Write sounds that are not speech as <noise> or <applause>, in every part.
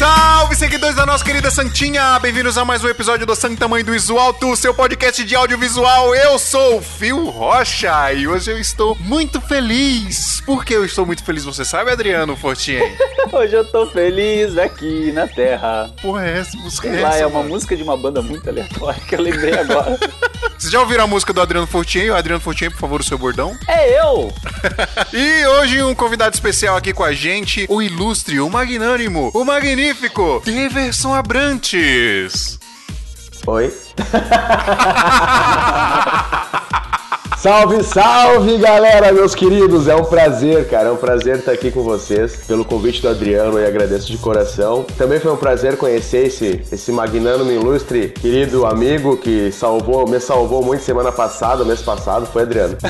Alexa. Salve, seguidores da nossa querida Santinha! Bem-vindos a mais um episódio do Santa Mãe do Iso Alto, seu podcast de audiovisual. Eu sou o Fio Rocha e hoje eu estou muito feliz. Por que eu estou muito feliz? Você sabe, Adriano Fortin? <laughs> hoje eu tô feliz aqui na Terra. Porra, é essa música Sei é lá, essa, é uma mano? música de uma banda muito aleatória que eu lembrei agora. <laughs> Vocês já ouviram a música do Adriano Fortin? Adriano Fortin, por favor, o seu bordão. é eu! <laughs> E hoje um convidado especial aqui com a gente, o ilustre, o magnânimo, o magnífico, Deverson Abrantes. Oi. <laughs> salve, salve, galera, meus queridos. É um prazer, cara. É um prazer estar aqui com vocês. Pelo convite do Adriano e agradeço de coração. Também foi um prazer conhecer esse, esse magnânimo ilustre, querido amigo que salvou, me salvou muito semana passada, mês passado. Foi Adriano. <laughs>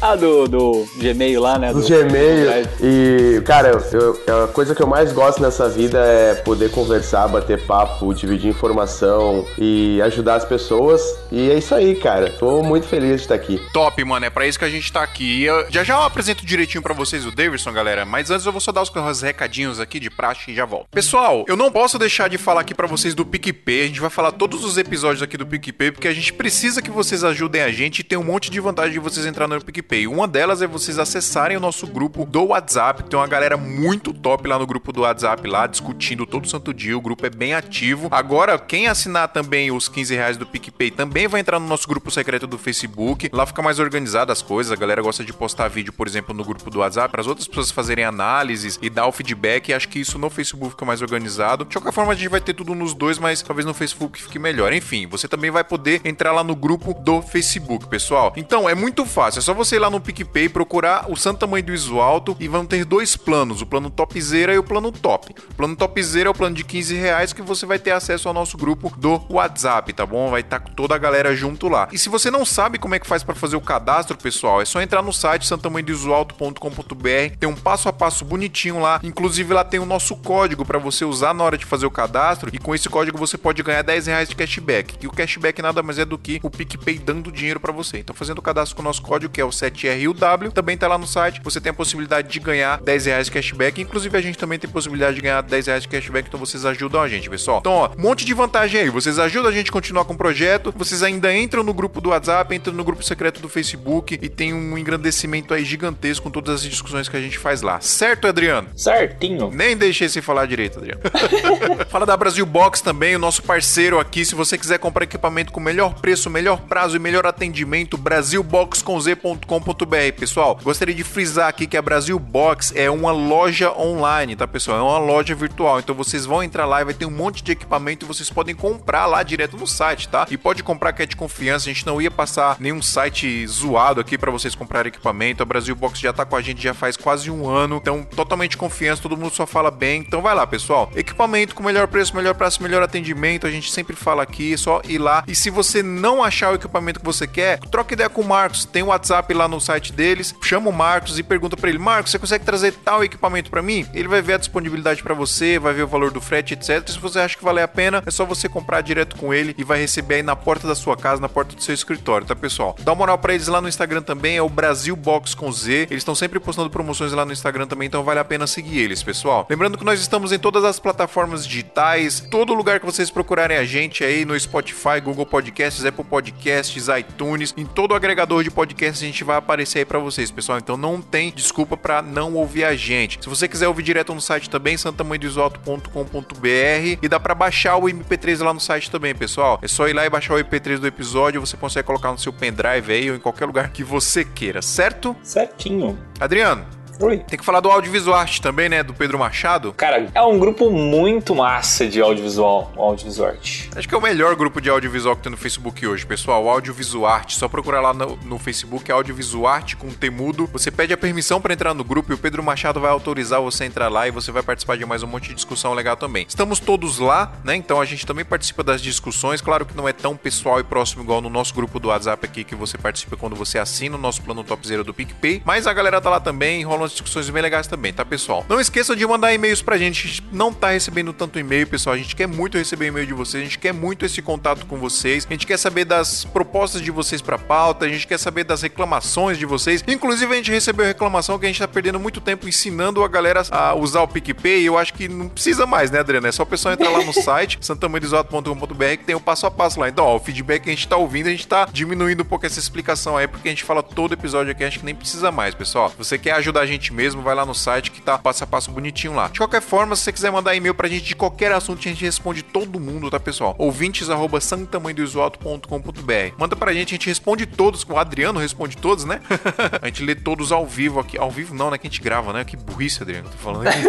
Ah, do, do Gmail lá, né? do Gmail. E, cara, eu- eu- a coisa que eu mais gosto nessa vida é poder conversar, bater papo, dividir informação e ajudar as pessoas. E é isso aí, cara. Tô muito feliz de estar aqui. Top, mano, é pra isso que a gente tá aqui. Eu- já já eu apresento direitinho pra vocês o Davidson, galera, mas antes eu vou só dar os, os recadinhos aqui de praxe e já volto. Pessoal, eu não posso deixar de falar aqui pra vocês do PicPay. A gente vai falar todos os episódios aqui do PicPay, porque a gente precisa que vocês ajudem a gente e tem um monte de vantagem de vocês entrarem no PicPay. Uma delas é vocês acessarem o nosso grupo do WhatsApp. Tem uma galera muito top lá no grupo do WhatsApp, lá discutindo todo santo dia. O grupo é bem ativo. Agora, quem assinar também os 15 reais do PicPay também vai entrar no nosso grupo secreto do Facebook. Lá fica mais organizado as coisas. A galera gosta de postar vídeo, por exemplo, no grupo do WhatsApp, para as outras pessoas fazerem análises e dar o feedback. E acho que isso no Facebook fica mais organizado. De qualquer forma, a gente vai ter tudo nos dois, mas talvez no Facebook fique melhor. Enfim, você também vai poder entrar lá no grupo do Facebook, pessoal. Então, é muito fácil. É só você ir lá no PicPay, procurar o Santa Mãe do Iso Alto e vão ter dois planos: o plano topzera e o plano top. O plano topzera é o plano de 15 reais que você vai ter acesso ao nosso grupo do WhatsApp, tá bom? Vai estar toda a galera junto lá. E se você não sabe como é que faz para fazer o cadastro, pessoal, é só entrar no site santamanhodoisoalto.com.br. Tem um passo a passo bonitinho lá. Inclusive lá tem o nosso código para você usar na hora de fazer o cadastro. E com esse código você pode ganhar 10 reais de cashback. E o cashback nada mais é do que o PicPay dando dinheiro para você. Então fazendo o cadastro com o nosso código que é o 7RUW, também tá lá no site. Você tem a possibilidade de ganhar 10 reais de cashback. Inclusive a gente também tem possibilidade de ganhar 10 reais de cashback. Então vocês ajudam a gente, pessoal. Então, ó, um monte de vantagem aí. Vocês ajudam a gente a continuar com o projeto. Vocês ainda entram no grupo do WhatsApp, entram no grupo secreto do Facebook e tem um engrandecimento aí gigantesco com todas as discussões que a gente faz lá. Certo, Adriano? Certinho. Nem deixei você falar direito, Adriano. <laughs> Fala da Brasil Box também, o nosso parceiro aqui. Se você quiser comprar equipamento com melhor preço, melhor prazo e melhor atendimento, brasilboxconz.com.br. Pessoal, gostaria de frisar aqui que a Brasil Box é uma loja online, tá, pessoal? É uma loja virtual. Então vocês vão entrar lá e vai ter um monte de equipamento e vocês podem comprar lá direto no site, tá? E pode comprar que é de confiança. A gente não ia passar nenhum site zoado aqui para vocês comprarem equipamento. A Brasil Box já tá com a gente já faz quase um ano. Então, totalmente confiança, todo mundo só fala bem. Então vai lá, pessoal. Equipamento com melhor preço, melhor prazo, melhor atendimento. A gente sempre fala aqui, é só ir lá. E se você não achar o equipamento que você quer, troca ideia com o Marcos. Tem o WhatsApp lá no site deles. Chama o Marcos e pergunta para ele: Marcos, você consegue trazer tal equipamento para mim? Ele vai ver a disponibilidade para você, vai ver o valor do frete, etc. Se você acha que vale a pena, é só você comprar direto com ele e vai receber aí na porta da sua casa, na porta do seu escritório, tá, pessoal? Dá uma moral para eles lá no Instagram também, é o Brasil Box com Z. Eles estão sempre postando promoções lá no Instagram também, então vale a pena seguir eles, pessoal. Lembrando que nós estamos em todas as plataformas digitais, todo lugar que vocês procurarem a gente aí no Spotify, Google Podcasts, Apple Podcasts, iTunes, em todo agregador de podcasts a gente vai aparecer aí para vocês, pessoal. Então não tem desculpa para não ouvir a gente. Se você quiser ouvir direto no site também, santamanhodoisoalto.com.br e dá para baixar o MP3 lá no site também, pessoal. É só ir lá e baixar o MP3 do episódio, você consegue colocar no seu pendrive aí ou em qualquer lugar que você queira, certo? Certinho. Adriano, Oi. tem que falar do Audiovisual Arte também, né? Do Pedro Machado. Cara, é um grupo muito massa de audiovisual, o Audiovisual Art. Acho que é o melhor grupo de audiovisual que tem no Facebook hoje, pessoal. Audiovisual Arte. Só procurar lá no, no Facebook Audiovisual Arte com temudo. Você pede a permissão para entrar no grupo e o Pedro Machado vai autorizar você a entrar lá e você vai participar de mais um monte de discussão legal também. Estamos todos lá, né? Então a gente também participa das discussões. Claro que não é tão pessoal e próximo igual no nosso grupo do WhatsApp aqui que você participa quando você assina o nosso plano Top Zero do PicPay. Mas a galera tá lá também, rolam rolam discussões bem legais também, tá, pessoal? Não esqueçam de mandar e-mails pra gente. A gente não tá recebendo tanto e-mail, pessoal. A gente quer muito receber e-mail de vocês, a gente quer muito esse contato com vocês. A gente quer saber das propostas de vocês pra pauta, a gente quer saber das reclamações de vocês. Inclusive, a gente recebeu reclamação que a gente tá perdendo muito tempo ensinando a galera a usar o PicPay. Eu acho que não precisa mais, né, Adriano? É só o pessoal entrar lá no <laughs> site, santamanhodesoto.com.br, que tem o passo a passo lá. Então, ó, o feedback que a gente tá ouvindo, a gente tá diminuindo um pouco essa explicação aí, porque a gente fala todo episódio aqui, acho que nem precisa mais, pessoal. Você quer ajudar a gente mesmo, vai lá no site que tá passo a passo bonitinho lá. De qualquer forma, se você quiser mandar e-mail pra gente de qualquer assunto, a gente responde todo mundo, tá, pessoal? Ouvintes arroba santamanhodoisoto.com.br. Manda pra gente, a gente responde todos. O Adriano responde todos, né? <laughs> a gente lê todos ao vivo aqui. Ao vivo não, né? Que a gente grava, né? Que burrice, Adriano, tô falando aqui.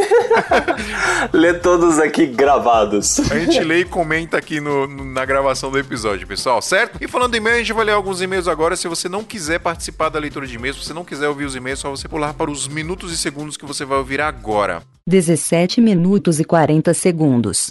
<laughs> lê todos aqui gravados. A gente lê e comenta aqui no, no, na gravação do episódio, pessoal, certo? E falando em e-mail, a gente vai ler alguns e-mails agora. Se você não quiser participar da leitura de e-mails, se você não quiser ouvir os e-mails, é só você pular para os minutos e segundos que você vai ouvir agora. 17 minutos e 40 segundos.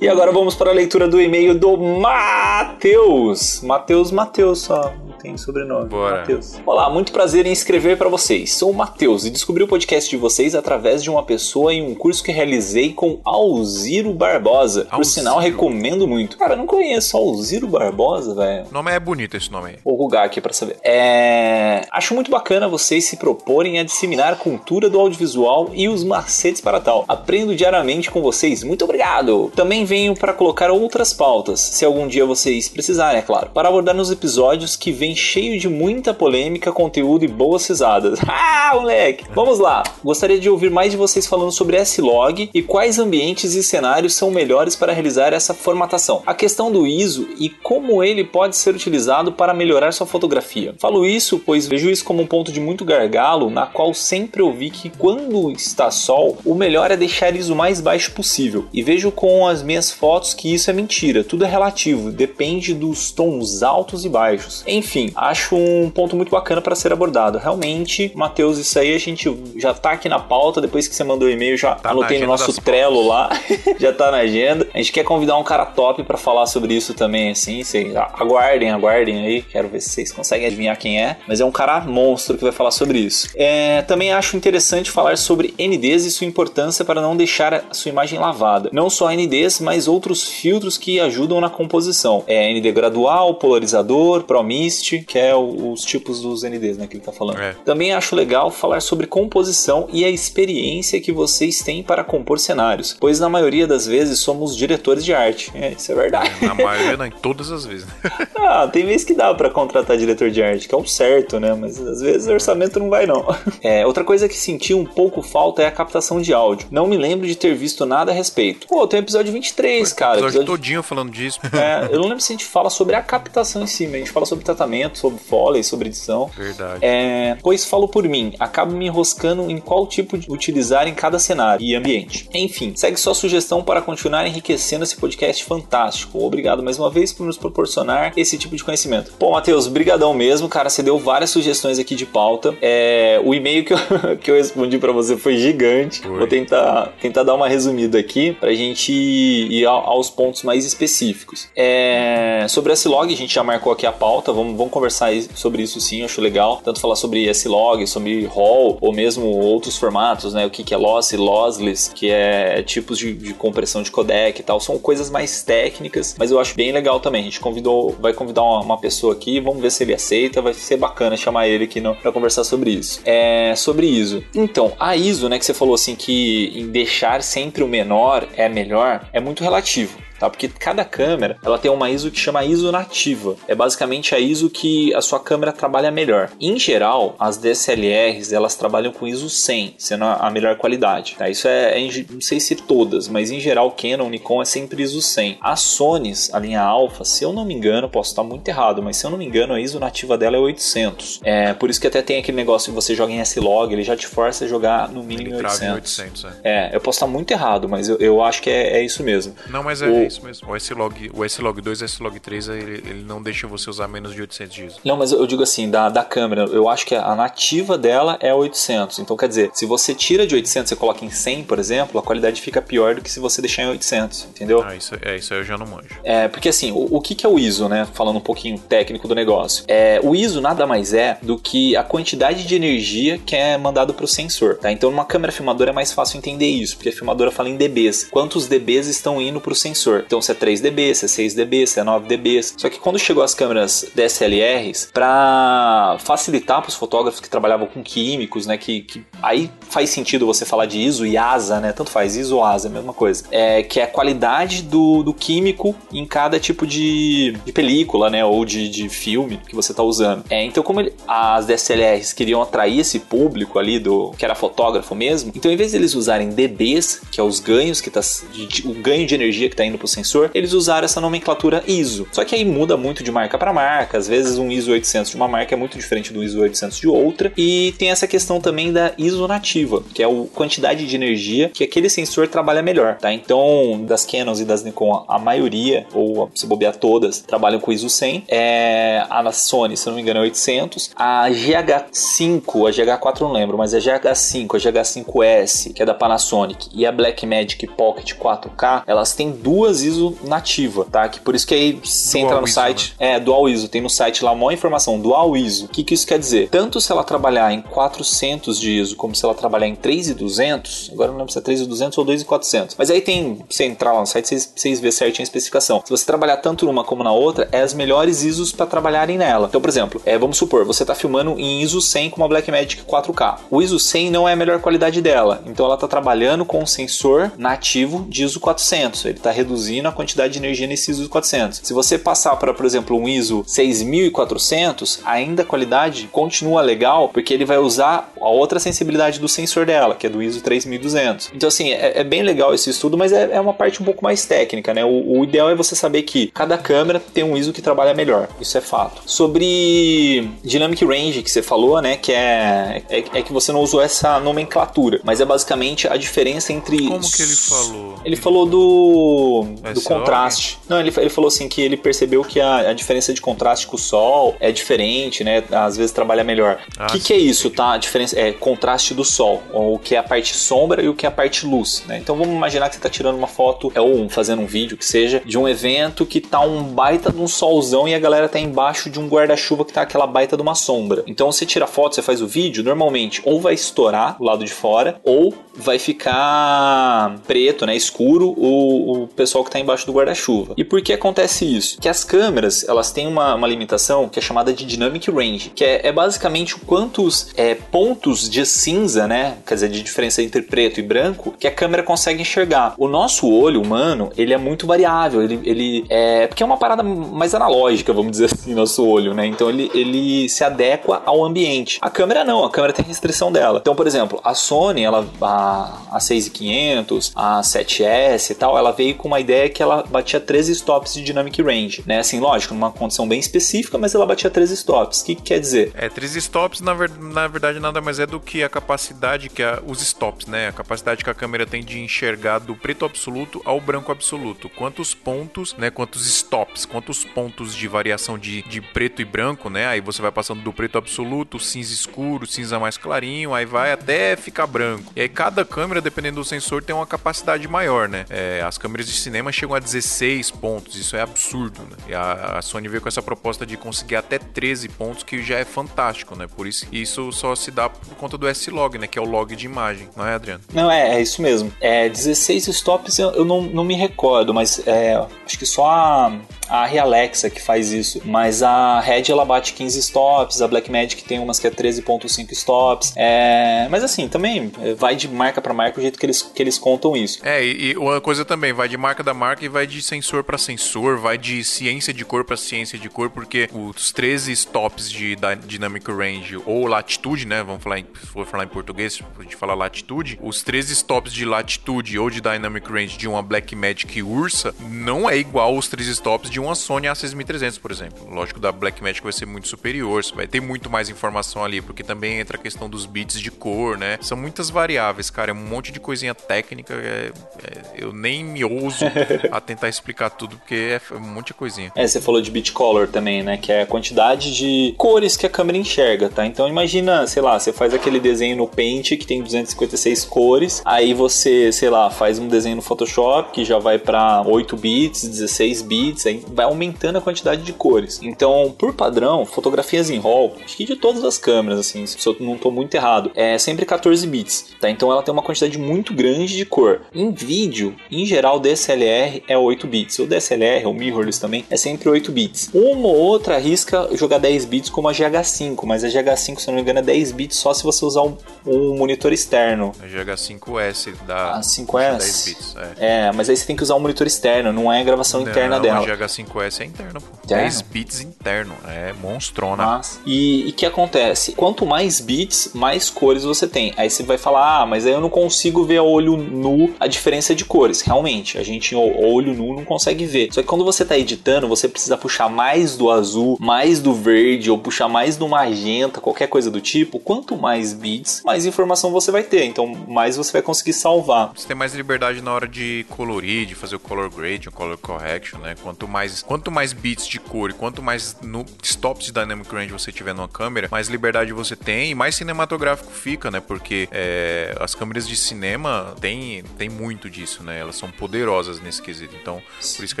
E agora vamos para a leitura do e-mail do Matheus. Matheus, Matheus, só tem sobrenome. Bora. Matheus. Olá, muito prazer em escrever para vocês. Sou o Matheus e descobri o podcast de vocês através de uma pessoa em um curso que realizei com Alziro Barbosa. Por Alziro. sinal, recomendo muito. Cara, eu não conheço Alziro Barbosa, velho. O nome é bonito esse nome aí. Vou rugar aqui pra saber. É... Acho muito bacana vocês se proporem a disseminar a cultura do audiovisual e os macetes para tal. Aprendo diariamente com vocês. Muito obrigado! Também venho para colocar outras pautas, se algum dia vocês precisarem, é claro, para abordar nos episódios que vem cheio de muita polêmica, conteúdo e boas risadas. <laughs> Ah, moleque! Vamos lá! Gostaria de ouvir mais de vocês falando sobre S-Log e quais ambientes e cenários são melhores para realizar essa formatação. A questão do ISO e como ele pode ser utilizado para melhorar sua fotografia. Falo isso pois vejo isso como um ponto de muito gargalo, na qual sempre ouvi que quando está sol, o melhor é deixar ISO mais baixo possível. E vejo com as minhas fotos que isso é mentira, tudo é relativo, depende dos tons altos e baixos. Enfim, acho um ponto muito bacana para ser abordado. Realmente, Matheus, isso aí a gente já tá aqui na pauta, depois que você mandou o e-mail, já Tá anotei no nosso Trello lá, <laughs> já tá na agenda. A gente quer convidar um cara top para falar sobre isso também, assim, vocês aguardem, aguardem aí, quero ver se vocês conseguem adivinhar quem é, mas é um cara monstro que vai falar sobre isso. É, também acho interessante falar sobre NDs e sua importância para não deixar a sua imagem lavada. Não só NDs, mas outros filtros que ajudam na composição. É ND gradual, polarizador, ProMist, que é o- os tipos dos NDs, né, que ele tá falando. É. Também acho legal falar sobre composição e a experiência que vocês têm para compor cenários, pois na maioria das vezes somos diretores de arte. É, isso é verdade. Na maioria, não, em todas as vezes. <laughs> Ah, tem vezes que dá pra contratar diretor de arte, que é o certo, né? Mas às vezes o orçamento não vai, não. <laughs> É, outra coisa que senti um pouco falta é a captação de áudio. Não me lembro de ter visto nada a respeito. Pô, tem o episódio 23, cara. episódio episódio- todinho falando disso. É, eu não lembro se a gente fala sobre a captação em si, mas a gente fala sobre tratamento, sobre foley, sobre edição. Verdade. É, pois falo por mim, acabo me enroscando em qual tipo de utilizar em cada cenário e ambiente. Enfim, segue sua sugestão para continuar enriquecendo esse podcast fantástico. Obrigado mais uma vez por nos proporcionar esse tipo de conhecimento. Pô, Matheus, brigadão mesmo, cara, você deu várias sugestões aqui de pauta. É, o e-mail que eu, <laughs> que eu respondi para você foi gigante. Foi. Vou tentar, tentar dar uma resumida aqui pra gente ir ao- aos pontos mais específicos. É, sobre S-Log, a gente já marcou aqui a pauta, vamos, vamos conversar aí sobre isso sim, acho legal. Tanto falar sobre S-Log, sobre RAW, ou mesmo outros formatos, né? O que, que é loss lossless, que é tipos de, de compressão de codec e tal. São coisas mais técnicas, mas eu acho bem legal também. A gente convidou, vai convidar uma, uma pessoa aqui, vamos ver se ele aceita, vai ser bacana chamar ele aqui pra conversar sobre isso. É, sobre ISO. Então, a ISO, né, que você falou assim que em deixar sempre o menor é melhor, é muito relativo. Tá? Porque cada câmera ela tem uma ISO que chama ISO nativa. É basicamente a ISO que a sua câmera trabalha melhor. Em geral, as DSLRs elas trabalham com ISO 100, sendo a melhor qualidade. Tá? Isso é, é não sei se todas, mas em geral Canon, Nikon é sempre ISO 100. A Sony, a linha Alpha, se eu não me engano, posso estar muito errado, mas se eu não me engano, a ISO nativa dela é 800. É por isso que até tem aquele negócio que você joga em S-Log, ele já te força a jogar no mínimo Ele trava em 800. 800, é. É, eu posso estar muito errado, mas eu, eu acho que é, é isso mesmo. Não, mas é, O- isso mesmo. O S-Log, o S-Log 2 e o S-Log 3, ele, ele não deixa você usar menos de 800 de ISO. Não, mas eu digo assim, da, da câmera, eu acho que a nativa dela é 800. Então, quer dizer, se você tira de 800 e coloca em 100, por exemplo, a qualidade fica pior do que se você deixar em 800, entendeu? Ah, isso, é, isso aí eu já não manjo. É, porque assim, o, o que, que é o ISO, né? Falando um pouquinho técnico do negócio. É, o ISO nada mais é do que a quantidade de energia que é mandado para o sensor, tá? Então, numa câmera filmadora é mais fácil entender isso, porque a filmadora fala em dBs. Quantos dBs estão indo para o sensor? Então, se é 3 dB, se é 6 dB, se é 9 dB. Só que quando chegou as câmeras DSLRs, para facilitar para os fotógrafos que trabalhavam com químicos, né? Que, que, aí faz sentido você falar de ISO e ASA, né? Tanto faz, ISO ou ASA, é a mesma coisa. É, que é a qualidade do, do químico em cada tipo de, de película, né? Ou de, de filme que você está usando. É, então, como ele, as DSLRs queriam atrair esse público ali do que era fotógrafo mesmo, então em vez de eles usarem dBs, que é os ganhos que tá, de, o ganho de energia que está indo para sensor, eles usaram essa nomenclatura ISO. Só que aí muda muito de marca para marca. Às vezes um ISO 800 de uma marca é muito diferente do ISO 800 de outra. E tem essa questão também da ISO nativa, que é a quantidade de energia que aquele sensor trabalha melhor, tá? Então, das Canons e das Nikon, a maioria, ou se bobear todas, trabalham com ISO 100. É, a Sony, se não me engano, é 800. A GH5, a GH4 não lembro, mas a GH5, a GH5S, que é da Panasonic, e a Blackmagic Pocket 4K, elas têm duas ISO nativa, tá? Que por isso que aí você entra no ISO, site, né? é, Dual ISO, tem no site lá uma informação, Dual ISO. O que, que isso quer dizer? Tanto se ela trabalhar em 400 de ISO, como se ela trabalhar em 3200, agora não lembro se é 3200 ou 2400, mas aí tem, você entrar lá no site, vocês, vocês vê certinho a especificação. Se você trabalhar tanto numa como na outra, é as melhores ISOs para trabalharem nela. Então, por exemplo, é, vamos supor, você está filmando em ISO 100 com uma Blackmagic 4K. O ISO 100 não é a melhor qualidade dela, então ela está trabalhando com um sensor nativo de ISO 400. Ele está reduzindo a quantidade de energia nesse ISO 400. Se você passar para, por exemplo, um ISO 6400, ainda a qualidade continua legal, porque ele vai usar a outra sensibilidade do sensor dela, que é do ISO 3200. Então, assim, é, é bem legal esse estudo, mas é, é, uma parte um pouco mais técnica, né? O, o, ideal é você saber que cada câmera tem um ISO que trabalha melhor. Isso é fato. Sobre Dynamic Range, que você falou, né? Que é, é, é que você não usou essa nomenclatura, mas é basicamente a diferença entre. Como que ele falou? Ele falou do, do contraste. Não, ele, ele falou assim que ele percebeu que a, a diferença de contraste com o sol é diferente, né? Às vezes trabalha melhor. O ah, que, que é isso, tá? A diferença é contraste do sol, o que é a parte sombra e o que é a parte luz, né? Então vamos imaginar que você está tirando uma foto, é, ou fazendo um vídeo que seja, de um evento que tá um baita de um solzão e a galera tá embaixo de um guarda-chuva que tá aquela baita de uma sombra. Então você tira a foto, você faz o vídeo, normalmente ou vai estourar o lado de fora, ou vai ficar preto, né, escuro, o, o pessoal que está embaixo do guarda-chuva. E por que acontece isso? Que as câmeras, elas têm uma, uma limitação que é chamada de dynamic range, que é, é basicamente quantos é, pontos de cinza, né, quer dizer, de diferença entre preto e branco, que a câmera consegue enxergar. O nosso olho humano, ele é muito variável, ele, ele é porque é uma parada mais analógica, vamos dizer assim, nosso olho, né? Então ele, ele se adequa ao ambiente. A câmera não, a câmera tem restrição dela. Então, por exemplo, a Sony, ela a, a 6500, a 7S e tal, ela veio com uma ideia que ela batia 13 stops de dynamic range, né? Assim, lógico, numa condição bem específica, mas ela batia 13 stops. O que, que quer dizer? É, 13 stops na, ver, na verdade nada mais é do que a capacidade que a, os stops, né? A capacidade que a câmera tem de enxergar do preto absoluto ao branco absoluto. Quantos pontos, né? Quantos stops, quantos pontos de variação de, de preto e branco, né? Aí você vai passando do preto absoluto, cinza escuro, cinza mais clarinho, aí vai até ficar branco. E aí cada câmera, dependendo do sensor, tem uma capacidade maior, né? É, as câmeras de cinema chegam a 16 pontos, isso é absurdo, né? E a, a, Sony veio com essa proposta de conseguir até 13 pontos, que já é fantástico, né? Por isso, isso só se dá por conta do S-Log, né? Que é o log de imagem, não é, Adriano? Não, é, é isso mesmo. É, 16 stops eu, eu não, não me recordo, mas é, acho que só a, a Alexa que faz isso, mas a Red ela bate 15 stops, a Blackmagic tem umas que é 13.5 stops. É, mas assim, também vai de marca para marca o jeito que eles, que eles contam isso. É, e, e uma coisa também, vai de marca da marca e vai de sensor para sensor, vai de ciência de cor para ciência de cor, porque os 13 stops de Dynamic Range ou latitude, né, vamos falar em, se for falar em português, a gente falar latitude, os 13 stops de latitude ou de Dynamic Range de uma Blackmagic Ursa não é igual aos 13 stops de de uma Sony A6300, por exemplo. Lógico, da Blackmagic vai ser muito superior, você vai ter muito mais informação ali, porque também entra a questão dos bits de cor, né? São muitas variáveis, cara, é um monte de coisinha técnica, é, é, eu nem me ouso <laughs> a tentar explicar tudo, porque é um monte de coisinha. É, você falou de bit color também, né? Que é a quantidade de cores que a câmera enxerga, tá? Então imagina, sei lá, você faz aquele desenho no Paint que tem 256 cores, aí você, sei lá, faz um desenho no Photoshop que já vai para 8 bits, 16 bits, aí vai aumentando a quantidade de cores. Então, por padrão, fotografias em RAW, acho que de todas as câmeras, assim, se eu não tô muito errado, é sempre 14 bits, tá? Então ela tem uma quantidade muito grande de cor. Em vídeo, em geral, DSLR é 8 bits. O DSLR, o mirrorless também, é sempre 8 bits. Uma ou outra arrisca jogar 10 bits como a GH5, mas a GH5, se eu não me engano, é 10 bits só se você usar um, um monitor externo. A GH5S da a 5S? 10 bits, é. é. mas aí você tem que usar um monitor externo, não é a gravação não, interna dela. A GH5S é interna, pô. 10 bits interno, é monstrona. Mas, e o que acontece? Quanto mais bits, mais cores você tem. Aí você vai falar, ah, mas aí eu não consigo ver a olho nu a diferença de cores. Realmente, a gente olho nu não consegue ver. Só que quando você está editando, você precisa puxar mais do azul, mais do verde ou puxar mais do magenta, qualquer coisa do tipo. Quanto mais bits, mais informação você vai ter. Então, mais você vai conseguir salvar. Você tem mais liberdade na hora de colorir, de fazer o color grade, o color correction, né? Quanto mais, quanto mais bits de cor e quanto mais no stops de dynamic range você tiver numa câmera, mais liberdade você tem e mais cinematográfico fica, né? Porque é, as câmeras de cinema tem, tem muito disso, né? Elas são poderosas nesse quesito. Então, por isso que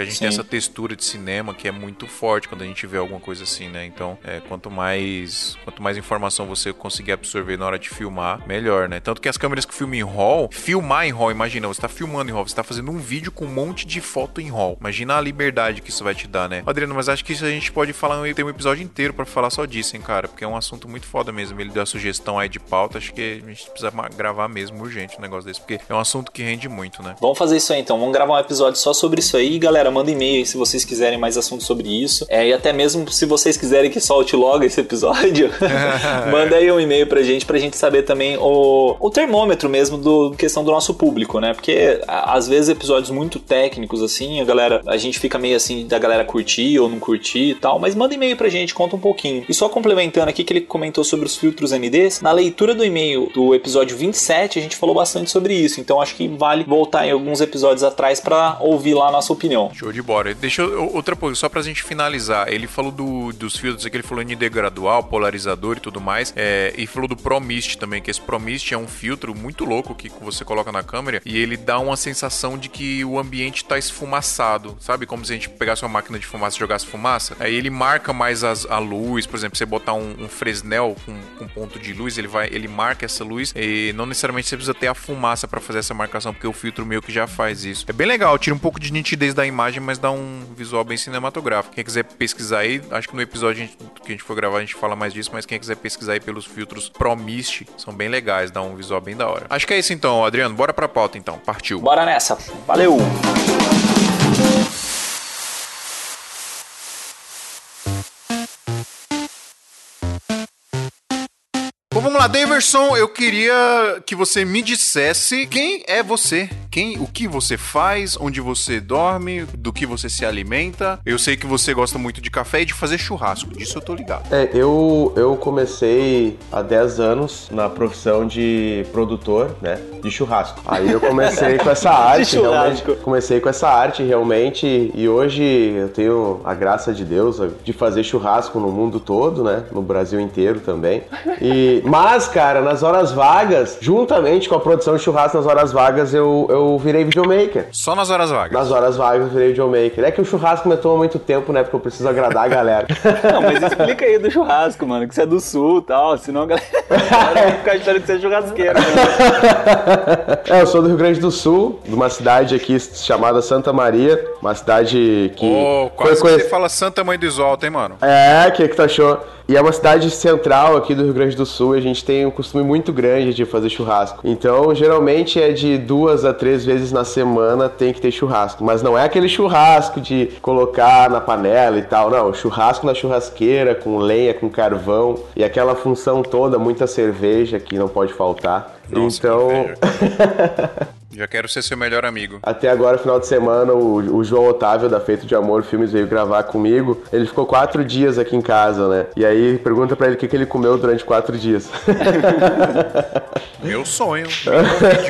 a gente Sim. tem essa textura de cinema que é muito forte quando a gente vê alguma coisa assim, né? Então, é, quanto mais quanto mais informação você conseguir absorver na hora de filmar, melhor, né? Tanto que as câmeras que filmam em RAW, filmar em RAW, imagina, você tá filmando em RAW, você tá fazendo um vídeo com um monte de foto em RAW. Imagina a liberdade que isso vai te dar, né? Adriano, mas acho que isso a gente pode falar, tem um episódio inteiro para falar só disso, hein, cara? Porque é um assunto muito foda mesmo. Ele deu a sugestão aí de pauta, acho que a gente precisa gravar mesmo urgente um negócio desse, porque é um assunto que rende muito, né? Vamos fazer isso aí então, vamos gravar um episódio só sobre isso aí. Galera, manda e-mail se vocês quiserem mais assuntos sobre isso. É, e até mesmo se vocês quiserem que solte logo esse episódio, <laughs> manda aí um e-mail pra gente, pra gente saber também o, o termômetro mesmo do questão do nosso público, né? Porque às vezes episódios muito técnicos assim, a galera, a gente fica meio assim da galera curtir ou não curtir e tal, mas manda e-mail pra gente, conta um pouquinho. E só complementando aqui que ele comentou sobre os filtros NDs, na leitura do e-mail do episódio 27, a gente falou bastante sobre isso, então acho que vale voltar em alguns episódios atrás para ouvir lá a nossa opinião. Show de bola. Deixa eu, outra coisa, só pra gente finalizar, ele falou do, dos filtros aqui, ele falou ND gradual, polarizador e tudo mais, é, e falou do ProMist também, que esse ProMist é um filtro muito louco que você coloca na câmera e ele dá uma sensação de que o ambiente tá esfumaçado, sabe? Como se a gente pegasse uma máquina de fumaça e jogasse fumaça. Aí ele marca mais as, a luz, por exemplo, você botar um, um Fresnel com, com, ponto de luz, ele vai, ele marca essa luz e não necessariamente você precisa ter a fumaça para fazer essa marcação, porque o filtro meio que já faz isso. É bem legal, tira um pouco de nitidez da imagem, mas dá um visual bem cinematográfico. Quem quiser pesquisar aí, acho que no episódio a gente, que a gente for gravar a gente fala mais disso, mas quem quiser pesquisar aí pelos filtros Pro Mist, são bem legais, dá um visual bem da hora. Acho que é isso então, Adriano, bora pra pauta então, partiu. Bora nessa, valeu! Vamos lá, Daverson, eu queria que você me dissesse quem é você, quem, o que você faz, onde você dorme, do que você se alimenta. Eu sei que você gosta muito de café e de fazer churrasco, disso eu tô ligado. É, eu, eu comecei há 10 anos na profissão de produtor, né, de churrasco. Aí eu comecei com essa <laughs> arte, realmente, comecei com essa arte realmente e hoje eu tenho a graça de Deus de fazer churrasco no mundo todo, né, no Brasil inteiro também. E mas, cara, nas horas vagas, juntamente com a produção de churrasco nas horas vagas, eu, eu virei videomaker. Só nas horas vagas? Nas horas vagas eu virei videomaker. É que o churrasco me toma muito tempo, né? Porque eu preciso agradar a galera. <laughs> Não, mas explica aí do churrasco, mano, que você é do sul e tal, senão a galera <laughs> vai ficar achando que você é churrasqueiro. Né? <laughs> É, eu sou do Rio Grande do Sul, de uma cidade aqui chamada Santa Maria, uma cidade que... Oh, quase que você fala Santa Mãe do Isolta, hein, mano? É, o que que tu achou? E é uma cidade central aqui do Rio Grande do Sul e a gente tem um costume muito grande de fazer churrasco. Então, geralmente é de duas a três vezes na semana tem que ter churrasco. Mas não é aquele churrasco de colocar na panela e tal, não. Churrasco na churrasqueira, com lenha, com carvão e aquela função toda, muita cerveja que não pode faltar. Nossa, então. <laughs> Já quero ser seu melhor amigo. Até agora, final de semana, o, o João Otávio, da Feito de Amor Filmes, veio gravar comigo. Ele ficou quatro dias aqui em casa, né? E aí pergunta pra ele o que, que ele comeu durante quatro dias. Meu sonho.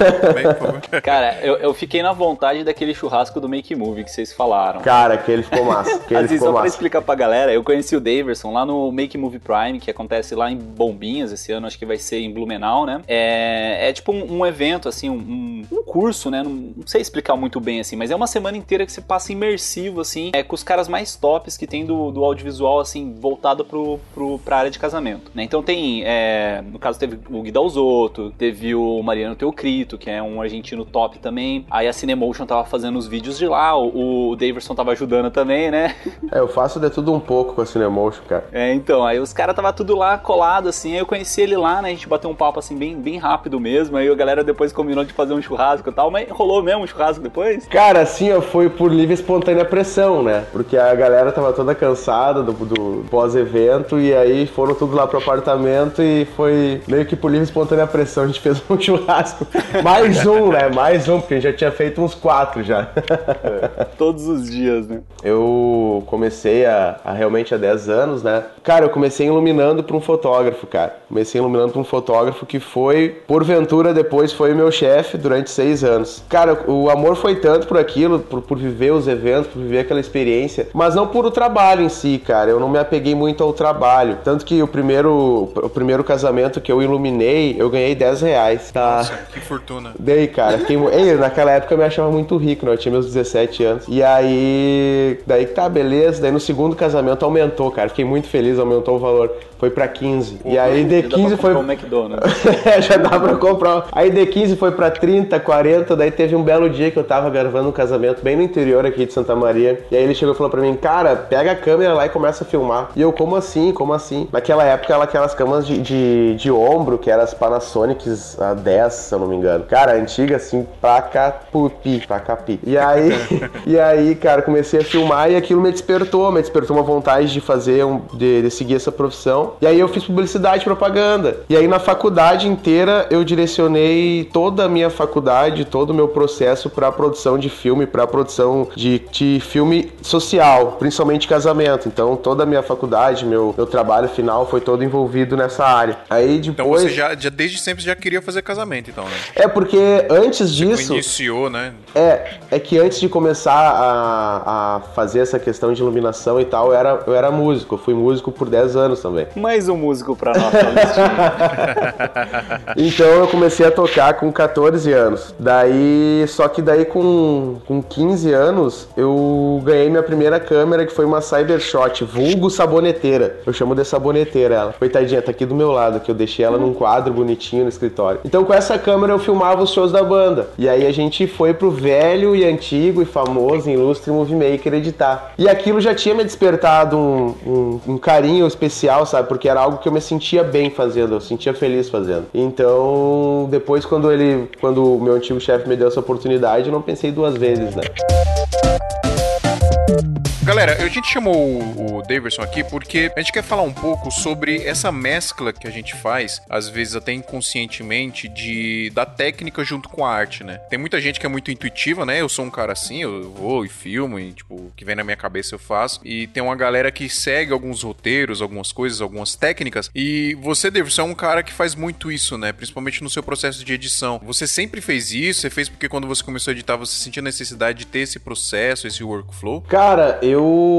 <laughs> Cara, eu, eu fiquei na vontade daquele churrasco do Make Movie que vocês falaram. Cara, aquele ficou massa. Aquele assim, ficou só pra massa. explicar pra galera, eu conheci o Daverson lá no Make Movie Prime, que acontece lá em Bombinhas esse ano, acho que vai ser em Blumenau, né? É, é tipo um, um evento, assim, um, um curso, né? Não, não sei explicar muito bem, assim, mas é uma semana inteira que você passa imersivo, assim, é, com os caras mais tops que tem do, do audiovisual, assim, voltado pro, pro, pra área de casamento, né? Então tem, é, no caso teve o Guido Alzotto, teve o Mariano Teocrito, que é um argentino top também, aí a Cinemotion tava fazendo os vídeos de lá, o, o Daverson tava ajudando também, né? <laughs> É, eu faço de tudo um pouco com a Cinemotion, cara. É, então, aí os caras tava tudo lá colado, assim, aí eu conheci ele lá, né? A gente bateu um papo assim bem, bem rápido mesmo. Aí a galera depois combinou de fazer um churrasco e tal, mas rolou mesmo um churrasco depois? Cara, assim, ó, foi por livre e espontânea pressão, né? Porque a galera tava toda cansada do, do pós-evento e aí foram tudo lá pro apartamento e foi meio que por livre e espontânea pressão. A gente fez um <laughs> churrasco. Mais um, né? Mais um, porque a gente já tinha feito uns quatro já. Todos os dias, né? Eu comecei a, a realmente há 10 anos, né? Cara, eu comecei iluminando pra um fotógrafo, cara. Comecei iluminando pra um fotógrafo que foi, porventura, depois foi meu chefe durante seis anos. Cara, o amor foi tanto por aquilo, por, por viver os eventos, por viver aquela experiência, mas não por o trabalho em si, cara. Eu não me apeguei muito ao trabalho. Tanto que o primeiro, o primeiro casamento que eu iluminei, eu ganhei 10 reais. Tá? Nossa, que fortuna. Dei, cara. Fiquei... Ei, naquela época eu me achava muito rico, né? Eu tinha meus 17 anos. E aí. Daí tá, beleza. Daí no segundo casamento aumentou, cara. Fiquei muito feliz, aumentou o valor. Foi pra 15. e aí Já dá pra D15 foi. comprar um McDonald's. <laughs> É, já dá pra comprar. Aí D15 foi pra 30, 40. Daí teve um belo dia que eu tava gravando um casamento bem no interior aqui de Santa Maria. E aí ele chegou e falou pra mim: Cara, pega a câmera lá e começa a filmar. E eu, como assim? Como assim? Naquela época, ela aquelas câmeras de, de, de ombro, que eram as Panasonics a 10, se eu não me engano. Cara, antiga assim, pra capupi, pra capi. E aí, <laughs> e aí, cara, comecei a filmar e aquilo me despertou, me despertou uma vontade de fazer, um, de, de seguir essa profissão. E aí eu fiz publicidade propaganda. E aí na faculdade inteira eu direcionei toda a minha faculdade, todo o meu processo pra produção de filme, pra produção de, de filme social, principalmente casamento. Então toda a minha faculdade, meu, meu trabalho final foi todo envolvido nessa área. Aí Então depois. você já, já desde sempre já queria fazer casamento, então, né? É porque antes disso. Iniciou, né? É, é que antes de começar a, a fazer essa questão de iluminação e tal, eu era, eu era músico. Eu fui músico por 10 anos também. Mais um músico pra nossa. <laughs> Então eu comecei a tocar com 14 anos. Daí, só que daí com, com 15 anos, eu ganhei minha primeira câmera, que foi uma Cybershot, vulgo saboneteira. Eu chamo de saboneteira ela. Coitadinha, tá aqui do meu lado, que eu deixei ela num quadro bonitinho no escritório. Então com essa câmera eu filmava os shows da banda. E aí a gente foi pro velho e antigo e famoso, ilustre Movie Maker editar. E aquilo já tinha me despertado um, um, um carinho especial, sabe? Porque era algo que eu me sentia bem fazendo, eu sentia feliz fazendo. Então, depois quando ele, quando o meu antigo chefe me deu essa oportunidade, eu não pensei duas vezes, né? Galera, a gente chamou o o Daverson aqui porque a gente quer falar um pouco sobre essa mescla que a gente faz, às vezes até inconscientemente, de da técnica junto com a arte, né? Tem muita gente que é muito intuitiva, né? Eu sou um cara assim, eu vou e filmo e, tipo, o que vem na minha cabeça eu faço. E tem uma galera que segue alguns roteiros, algumas coisas, algumas técnicas. E você, Daverson, é um cara que faz muito isso, né? Principalmente no seu processo de edição. Você sempre fez isso? Você fez porque quando você começou a editar, você sentia necessidade de ter esse processo, esse workflow? Cara, eu,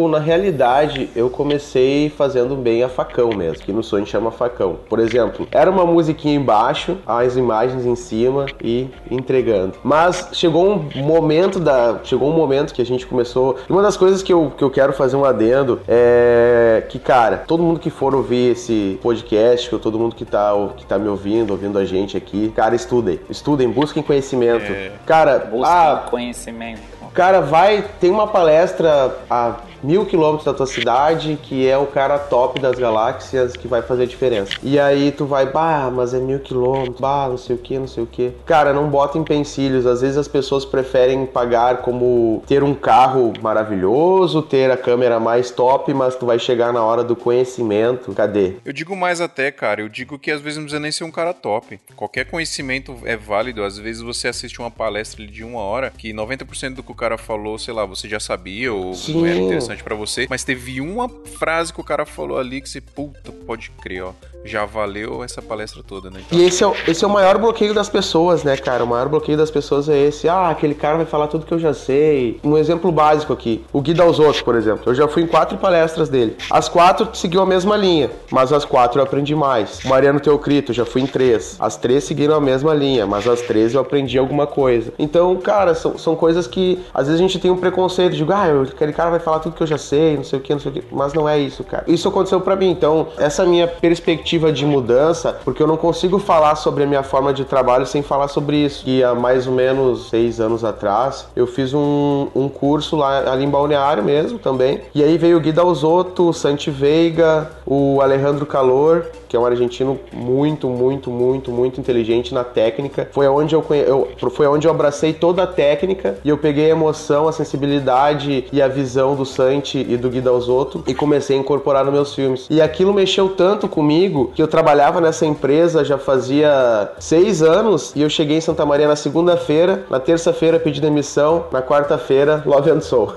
na realidade, eu comecei fazendo bem a facão mesmo, que no gente chama facão. Por exemplo, era uma musiquinha embaixo, as imagens em cima e entregando. Mas chegou um momento da, chegou um momento que a gente começou. Uma das coisas que eu, que eu quero fazer um adendo é que, cara, todo mundo que for ouvir esse podcast, ou todo mundo que tá, que tá me ouvindo, ouvindo a gente aqui, cara, estudem. Estudem, busquem conhecimento. Cara, Busca ah, conhecimento. Cara, vai, tem uma palestra a mil quilômetros da tua cidade, que é o cara top das galáxias que vai fazer a diferença. E aí tu vai, bah, mas é mil quilômetros, bah, não sei o que, não sei o que. Cara, não bota em pensilhos. Às vezes as pessoas preferem pagar como ter um carro maravilhoso, ter a câmera mais top, mas tu vai chegar na hora do conhecimento. Cadê? Eu digo mais até, cara, eu digo que às vezes não precisa nem ser um cara top. Qualquer conhecimento é válido. Às vezes você assiste uma palestra de uma hora que 90% do que o cara falou, sei lá, você já sabia ou Sim. não era interessante para você, mas teve uma frase que o cara falou ali que você, puta, pode crer, ó. Já valeu essa palestra toda, né? Então, E esse é, o- esse é o maior bloqueio das pessoas, né, cara? O maior bloqueio das pessoas é esse. Ah, aquele cara vai falar tudo que eu já sei. Um exemplo básico aqui. O Gui Dalzotto, por exemplo. Eu já fui em quatro palestras dele. As quatro seguiu a mesma linha, mas as quatro eu aprendi mais. O Mariano Teocrito, eu já fui em três. As três seguiram a mesma linha, mas as três eu aprendi alguma coisa. Então, cara, são, são coisas que às vezes a gente tem um preconceito. Digo, ah, aquele cara vai falar tudo que eu já sei, não sei o que, não sei o que. Mas não é isso, cara. Isso aconteceu pra mim. Então, essa minha perspectiva de mudança, porque eu não consigo falar sobre a minha forma de trabalho sem falar sobre isso. Que há mais ou menos seis anos atrás, eu fiz um, um curso lá ali em Balneário mesmo também. E aí veio o Gui Dalzotto, o Santi Veiga, o Alejandro Calor, que é um argentino muito, muito, muito, muito inteligente na técnica. Foi onde eu, conhe... eu foi onde eu abracei toda a técnica e eu peguei a emoção, a sensibilidade e a visão do Santi e do Gui Dalzotto e comecei a incorporar nos meus filmes. E aquilo mexeu tanto comigo que eu trabalhava nessa empresa já fazia seis anos e eu cheguei em Santa Maria na segunda-feira, na terça-feira pedi demissão, na quarta-feira Love and Soul.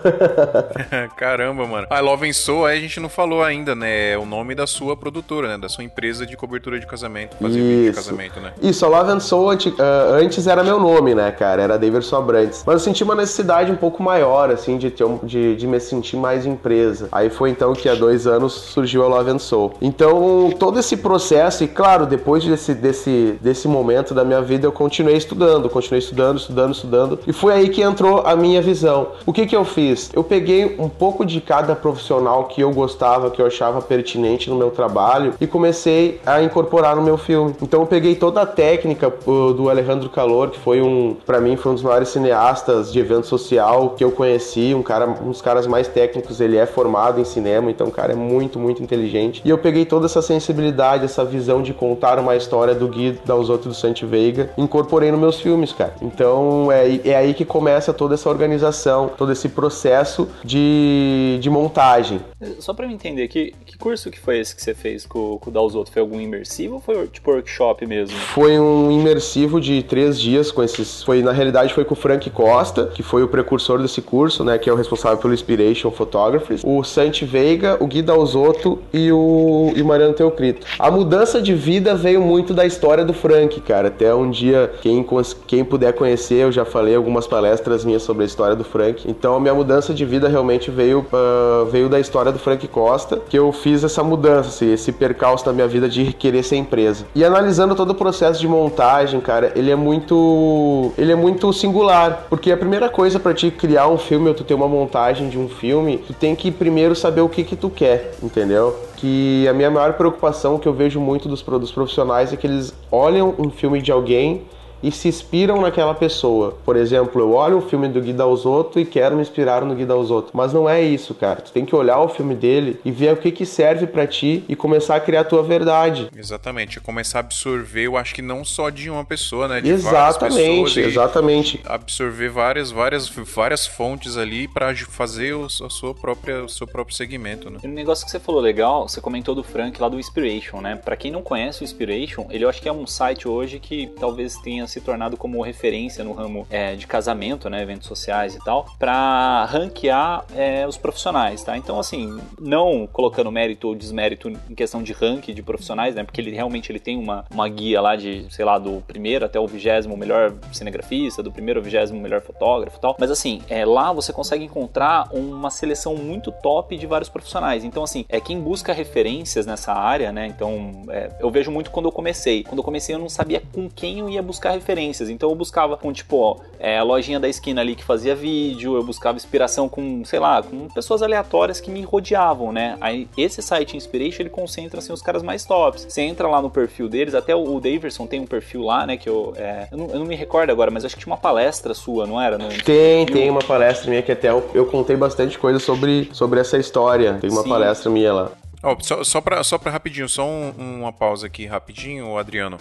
<laughs> Caramba, mano. Ah, Love and Soul, aí a gente não falou ainda, né? É o nome da sua produtora, né? Da sua empresa de cobertura de casamento, fazer vídeo de Isso. casamento, né? Isso, a Love and Soul anti- ah, antes era meu nome, né, cara? Era Davidson Abrantes. Mas eu senti uma necessidade um pouco maior, assim, de, ter um- de, de me sentir mais empresa. Aí foi então que há dois anos surgiu a Love and Soul. Então, todo esse processo, e claro, depois desse, desse, desse momento da minha vida, eu continuei estudando, continuei estudando, estudando, estudando. E foi aí que entrou a minha visão. O que que eu fiz? Eu peguei um pouco de cada profissional que eu gostava, que eu achava pertinente no meu trabalho e comecei a incorporar no meu filme. Então eu peguei toda a técnica do Alejandro Calor, que foi um, para mim, foi um dos maiores cineastas de evento social que eu conheci, um cara, um dos caras mais técnicos, ele é formado em cinema, então o cara é muito, muito inteligente. E eu peguei toda essa sensibilidade, essa visão de contar uma história do Gui Dalzotto do Santi Veiga, incorporei nos meus filmes, cara. Então é, é aí que começa toda essa organização, todo esse processo de, de montagem. Só pra eu entender, que, que curso que foi esse que você fez com, com o Dalzotto? Foi algum imersivo ou foi tipo workshop mesmo? Foi um imersivo de três dias com esses. Foi, na realidade, foi com o Frank Costa, que foi o precursor desse curso, né? Que é o responsável pelo Inspiration Photographers. O Santi Veiga, o Gui Dalzotto e o, e Mariano Teocrito. A mudança de vida veio muito da história do Frank, cara. Até um dia, quem, quem puder conhecer, eu já falei algumas palestras minhas sobre a história do Frank. Então, a minha mudança de vida realmente veio, ah, veio da história do Frank Costa, que eu fiz essa mudança, esse, esse percalço na minha vida de querer ser empresa. E analisando todo o processo de montagem, cara, ele é muito. Ele é muito singular. Porque a primeira coisa pra te criar um filme ou tu ter uma montagem de um filme, tu tem que primeiro saber o que que tu quer, entendeu? Que a minha maior preocupação que eu vejo muito dos, dos profissionais é que eles olham um filme de alguém e se inspiram naquela pessoa. Por exemplo, eu olho um filme do Gui Dalzotto e quero me inspirar no Gui Dalzotto. Mas não é isso, cara. Tu tem que olhar o filme dele e ver o que que serve pra ti e começar a criar a tua verdade. Exatamente. É começar a absorver, eu acho que não só de uma pessoa, né? De Exatamente, pessoas exatamente. absorver várias, várias, várias fontes ali pra fazer o, a sua própria, o seu próprio segmento, né? E Um negócio que você falou legal, você comentou do Frank lá do Inspiration, né? Pra quem não conhece o Inspiration, ele eu acho que é um site hoje que talvez tenha se tornado como referência no ramo é, de casamento, né? Eventos sociais e tal, pra ranquear é, os profissionais, tá? Então, assim, não colocando mérito ou desmérito em questão de ranking de profissionais, né? Porque ele realmente ele tem uma, uma guia lá de, sei lá, do primeiro até o vigésimo melhor cinegrafista, do primeiro ao vigésimo melhor fotógrafo e tal. Mas assim, é, lá você consegue encontrar uma seleção muito top de vários profissionais. Então, assim, é quem busca referências nessa área, né? Então, é, eu vejo muito quando eu comecei. Quando eu comecei, eu não sabia com quem eu ia buscar referências. Então eu buscava com, tipo, ó, é, a lojinha da esquina ali que fazia vídeo, eu buscava inspiração com, sei lá, com pessoas aleatórias que me rodeavam, né? Aí esse site Inspiration, ele concentra, assim, os caras mais tops. Você entra lá no perfil deles, até o, Daverson tem um perfil lá, né, que eu, é, eu, não, eu, não, me recordo agora, mas acho que tinha uma palestra sua, não era? No, tem, tem uma palestra minha que até eu, eu contei bastante coisa sobre, sobre essa história. Tem uma Sim. palestra minha lá. Oh, só, só, pra, só pra rapidinho, só um, uma pausa aqui rapidinho, Adriano.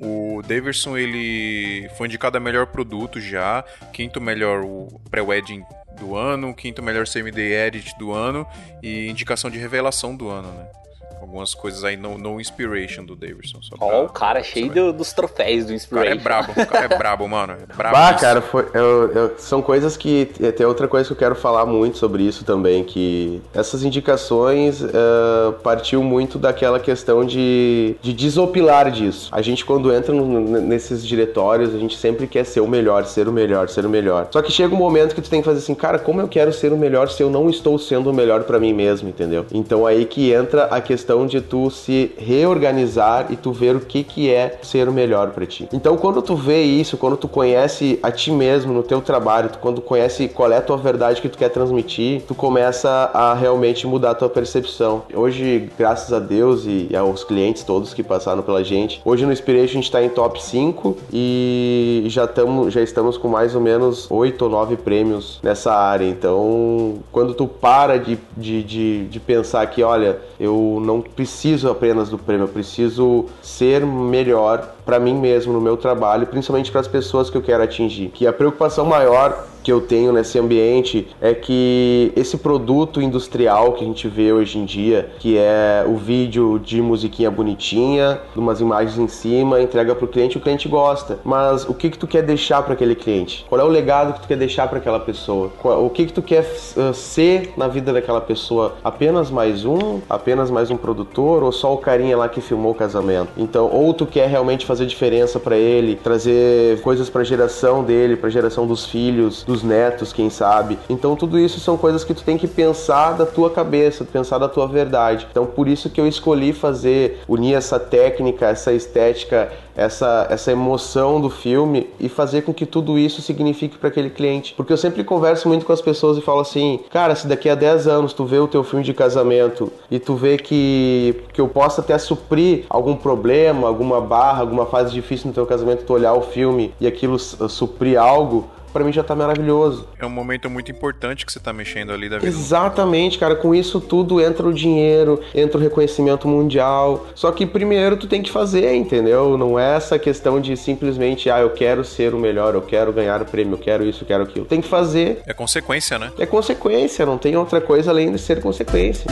O Daverson, ele foi indicado a melhor produto já, quinto melhor pré-wedding do ano, quinto melhor CMD Edit do ano e indicação de revelação do ano, né? Algumas coisas aí no, no Inspiration do Davidson. Ó, oh, o cara cheio do, dos troféus do Inspiration. O cara é brabo, o cara é brabo, mano. <laughs> É brabo ah, cara, foi, eu, eu, são coisas que. Tem outra coisa que eu quero falar muito sobre isso também, que essas indicações uh, partiu muito daquela questão de, de desopilar disso. A gente, quando entra no, nesses diretórios, a gente sempre quer ser o melhor, ser o melhor, ser o melhor. Só que chega um momento que tu tem que fazer assim, cara, como eu quero ser o melhor se eu não estou sendo o melhor para mim mesmo, entendeu? Então aí que entra a questão questão de tu se reorganizar e tu ver o que que é ser o melhor para ti. Então, quando tu vê isso, quando tu conhece a ti mesmo no teu trabalho, tu, quando conhece qual é a tua verdade que tu quer transmitir, tu começa a realmente mudar a tua percepção. Hoje, graças a Deus e aos clientes todos que passaram pela gente, hoje no Inspiration a gente está em top 5 e já, tamo, já estamos com mais ou menos 8 ou 9 prêmios nessa área. Então, quando tu para de, de, de, de pensar que, olha, eu não preciso apenas do prêmio, eu preciso ser melhor para mim mesmo no meu trabalho, principalmente para as pessoas que eu quero atingir. Que a preocupação maior que eu tenho nesse ambiente é que esse produto industrial que a gente vê hoje em dia, que é o vídeo de musiquinha bonitinha, umas imagens em cima, entrega para o cliente, o cliente gosta. Mas o que que tu quer deixar para aquele cliente? Qual é o legado que tu quer deixar para aquela pessoa? O que que tu quer uh, ser na vida daquela pessoa? Apenas mais um? Apenas mais um produtor ou só o carinha lá que filmou o casamento? Então, ou tu quer realmente fazer diferença para ele, trazer coisas para a geração dele, para a geração dos filhos, dos netos, quem sabe. Então tudo isso são coisas que tu tem que pensar da tua cabeça, pensar da tua verdade. Então por isso que eu escolhi fazer, unir essa técnica, essa estética, essa, essa emoção do filme e fazer com que tudo isso signifique para aquele cliente. Porque eu sempre converso muito com as pessoas e falo assim, cara, se daqui a 10 anos tu vê o teu filme de casamento e tu vê que, que eu possa até suprir algum problema, alguma barra, alguma fase difícil no teu casamento, tu olhar o filme e aquilo suprir algo, para mim já tá maravilhoso. É um momento muito importante que você tá mexendo ali da vida. Exatamente, cara. Com isso tudo entra o dinheiro, entra o reconhecimento mundial. Só que primeiro tu tem que fazer, entendeu? Não é essa questão de simplesmente, ah, eu quero ser o melhor, eu quero ganhar o prêmio, eu quero isso, eu quero aquilo. Tem que fazer. É consequência, né? É consequência, não tem outra coisa além de ser consequência.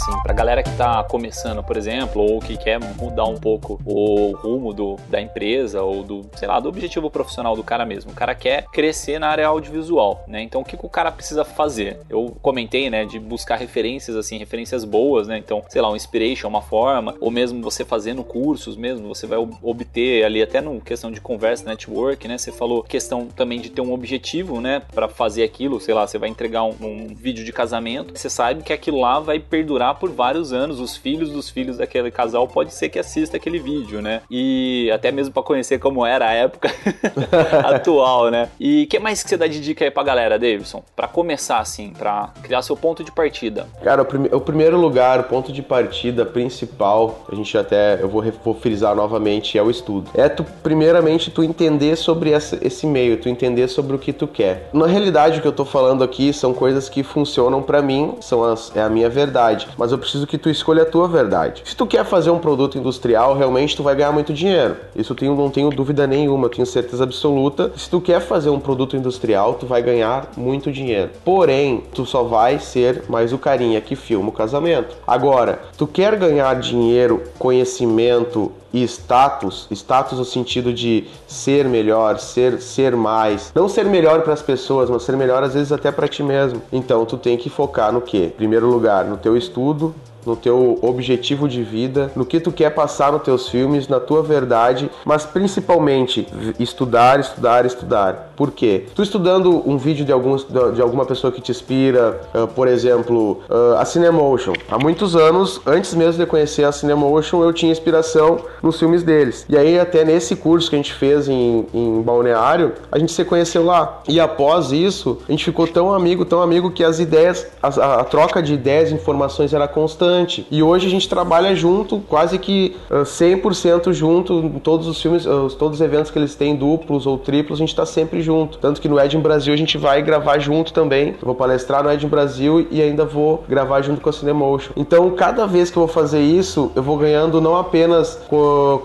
Assim, pra galera que tá começando, por exemplo, ou que quer mudar um pouco o rumo do, da empresa ou do, sei lá, do objetivo profissional do cara mesmo. O cara quer crescer na área audiovisual, né? Então o que, que o cara precisa fazer? Eu comentei, né, de buscar referências assim, referências boas, né? Então, sei lá, um inspiration, uma forma, ou mesmo você fazendo cursos mesmo, você vai obter ali até no questão de conversa, network, né? Você falou questão também de ter um objetivo, né, para fazer aquilo, sei lá, você vai entregar um, um vídeo de casamento, você sabe que aquilo lá vai perdurar por vários anos. Os filhos dos filhos daquele casal pode ser que assista aquele vídeo, né? E até mesmo para conhecer como era a época <laughs> atual, né? E o que mais que você dá de dica aí pra galera, Davidson? Para começar assim, para criar seu ponto de partida. Cara, o, prim o, primeiro lugar, o ponto de partida principal, a gente até eu vou, vou frisar novamente, é o estudo. É tu primeiramente tu entender sobre essa, esse meio, tu entender sobre o que tu quer. Na realidade, o que eu tô falando aqui são coisas que funcionam para mim, são as, é a minha verdade verdade, mas eu preciso que tu escolha a tua verdade. Se tu quer fazer um produto industrial, realmente tu vai ganhar muito dinheiro. Isso eu não tenho dúvida nenhuma, eu tenho certeza absoluta. Se tu quer fazer um produto industrial, tu vai ganhar muito dinheiro. Porém, tu só vai ser mais o carinha que filma o casamento. Agora, tu quer ganhar dinheiro, conhecimento e status, status no sentido de ser melhor, ser ser mais, não ser melhor para as pessoas, mas ser melhor às vezes até para ti mesmo. Então tu tem que focar no que? Primeiro lugar, no teu estudo, no teu objetivo de vida, no que tu quer passar nos teus filmes, na tua verdade, mas principalmente estudar, estudar, estudar. Por quê? Tu estudando um vídeo de, alguns, de alguma pessoa que te inspira, uh, por exemplo, uh, a Cinemotion. Há muitos anos, antes mesmo de conhecer a Cinemotion, eu tinha inspiração nos filmes deles. E aí, até nesse curso que a gente fez em, em Balneário, a gente se conheceu lá. E após isso, a gente ficou tão amigo, tão amigo que as ideias, a, a troca de ideias e informações era constante. E hoje a gente trabalha junto, quase que uh, 100% junto, em todos os filmes, uh, todos os eventos que eles têm, duplos ou triplos, a gente tá sempre junto. Tanto que no Ed Brasil a gente vai gravar junto também. Eu vou palestrar no Ed Brasil e ainda vou gravar junto com a Cinemotion. Então, cada vez que eu vou fazer isso, eu vou ganhando não apenas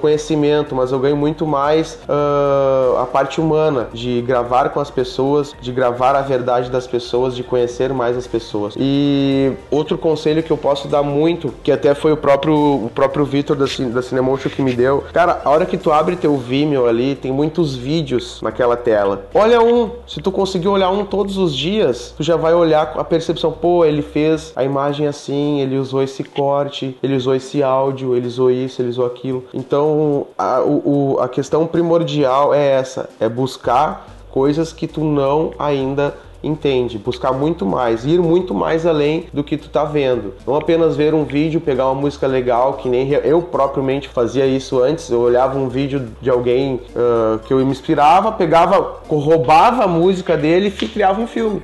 conhecimento, mas eu ganho muito mais uh, a parte humana de gravar com as pessoas, de gravar a verdade das pessoas, de conhecer mais as pessoas. E outro conselho que eu posso dar muito, que até foi o próprio o próprio Vitor da, da Cinemotion que me deu, cara, a hora que tu abre teu Vimeo ali, tem muitos vídeos naquela tela. Olha um, se tu conseguir olhar um todos os dias, tu já vai olhar a percepção, pô, ele fez a imagem assim, ele usou esse corte, ele usou esse áudio, ele usou isso, ele usou aquilo. Então, a, o, a questão primordial é essa, é buscar coisas que tu não ainda entende, buscar muito mais, ir muito mais além do que tu tá vendo. Não apenas ver um vídeo, pegar uma música legal, que nem eu propriamente fazia isso antes. Eu olhava um vídeo de alguém uh, que eu me inspirava, pegava, roubava a música dele e criava um filme.